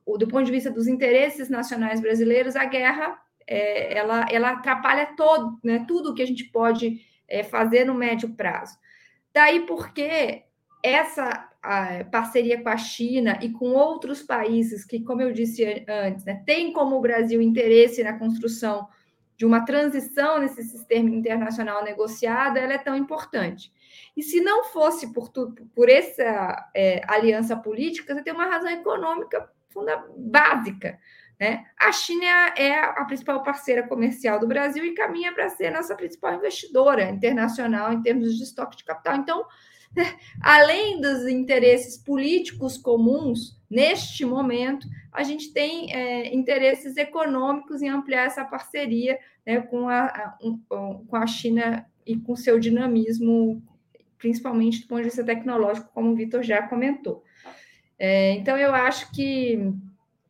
do ponto de vista dos interesses nacionais brasileiros, a guerra é, ela, ela atrapalha todo, né, tudo que a gente pode é, fazer no médio prazo. Daí porque essa parceria com a China e com outros países que, como eu disse antes, né, tem como o Brasil interesse na construção de uma transição nesse sistema internacional negociado, ela é tão importante. E se não fosse por, tudo, por essa é, aliança política, você tem uma razão econômica funda básica. Né? A China é a principal parceira comercial do Brasil e caminha para ser nossa principal investidora internacional em termos de estoque de capital. Então, além dos interesses políticos comuns, neste momento, a gente tem é, interesses econômicos em ampliar essa parceria né, com, a, a, um, com a China e com seu dinamismo, principalmente do ponto de vista tecnológico, como o Vitor já comentou. É, então, eu acho que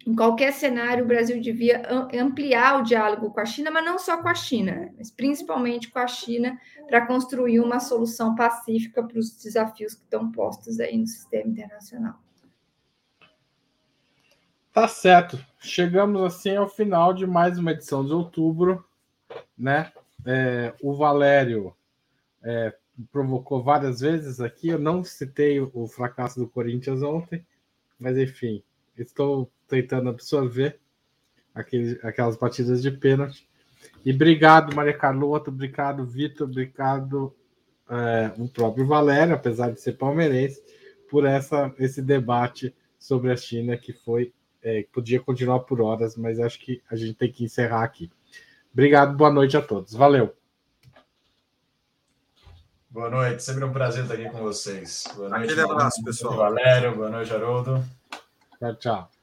em qualquer cenário, o Brasil devia ampliar o diálogo com a China, mas não só com a China, mas principalmente com a China, para construir uma solução pacífica para os desafios que estão postos aí no sistema internacional. Tá certo. Chegamos assim ao final de mais uma edição de outubro, né? É, o Valério é, provocou várias vezes aqui. Eu não citei o fracasso do Corinthians ontem, mas enfim, estou tentando absorver aquele, aquelas batidas de pênalti. E obrigado, Maria Carlota, obrigado, Vitor, obrigado é, o próprio Valério, apesar de ser palmeirense, por essa, esse debate sobre a China que foi é, podia continuar por horas, mas acho que a gente tem que encerrar aqui. Obrigado, boa noite a todos. Valeu. Boa noite, sempre um prazer estar aqui com vocês. Boa noite, Aquele abraço, pessoal. Valério, boa noite, Haroldo. Tchau, tchau.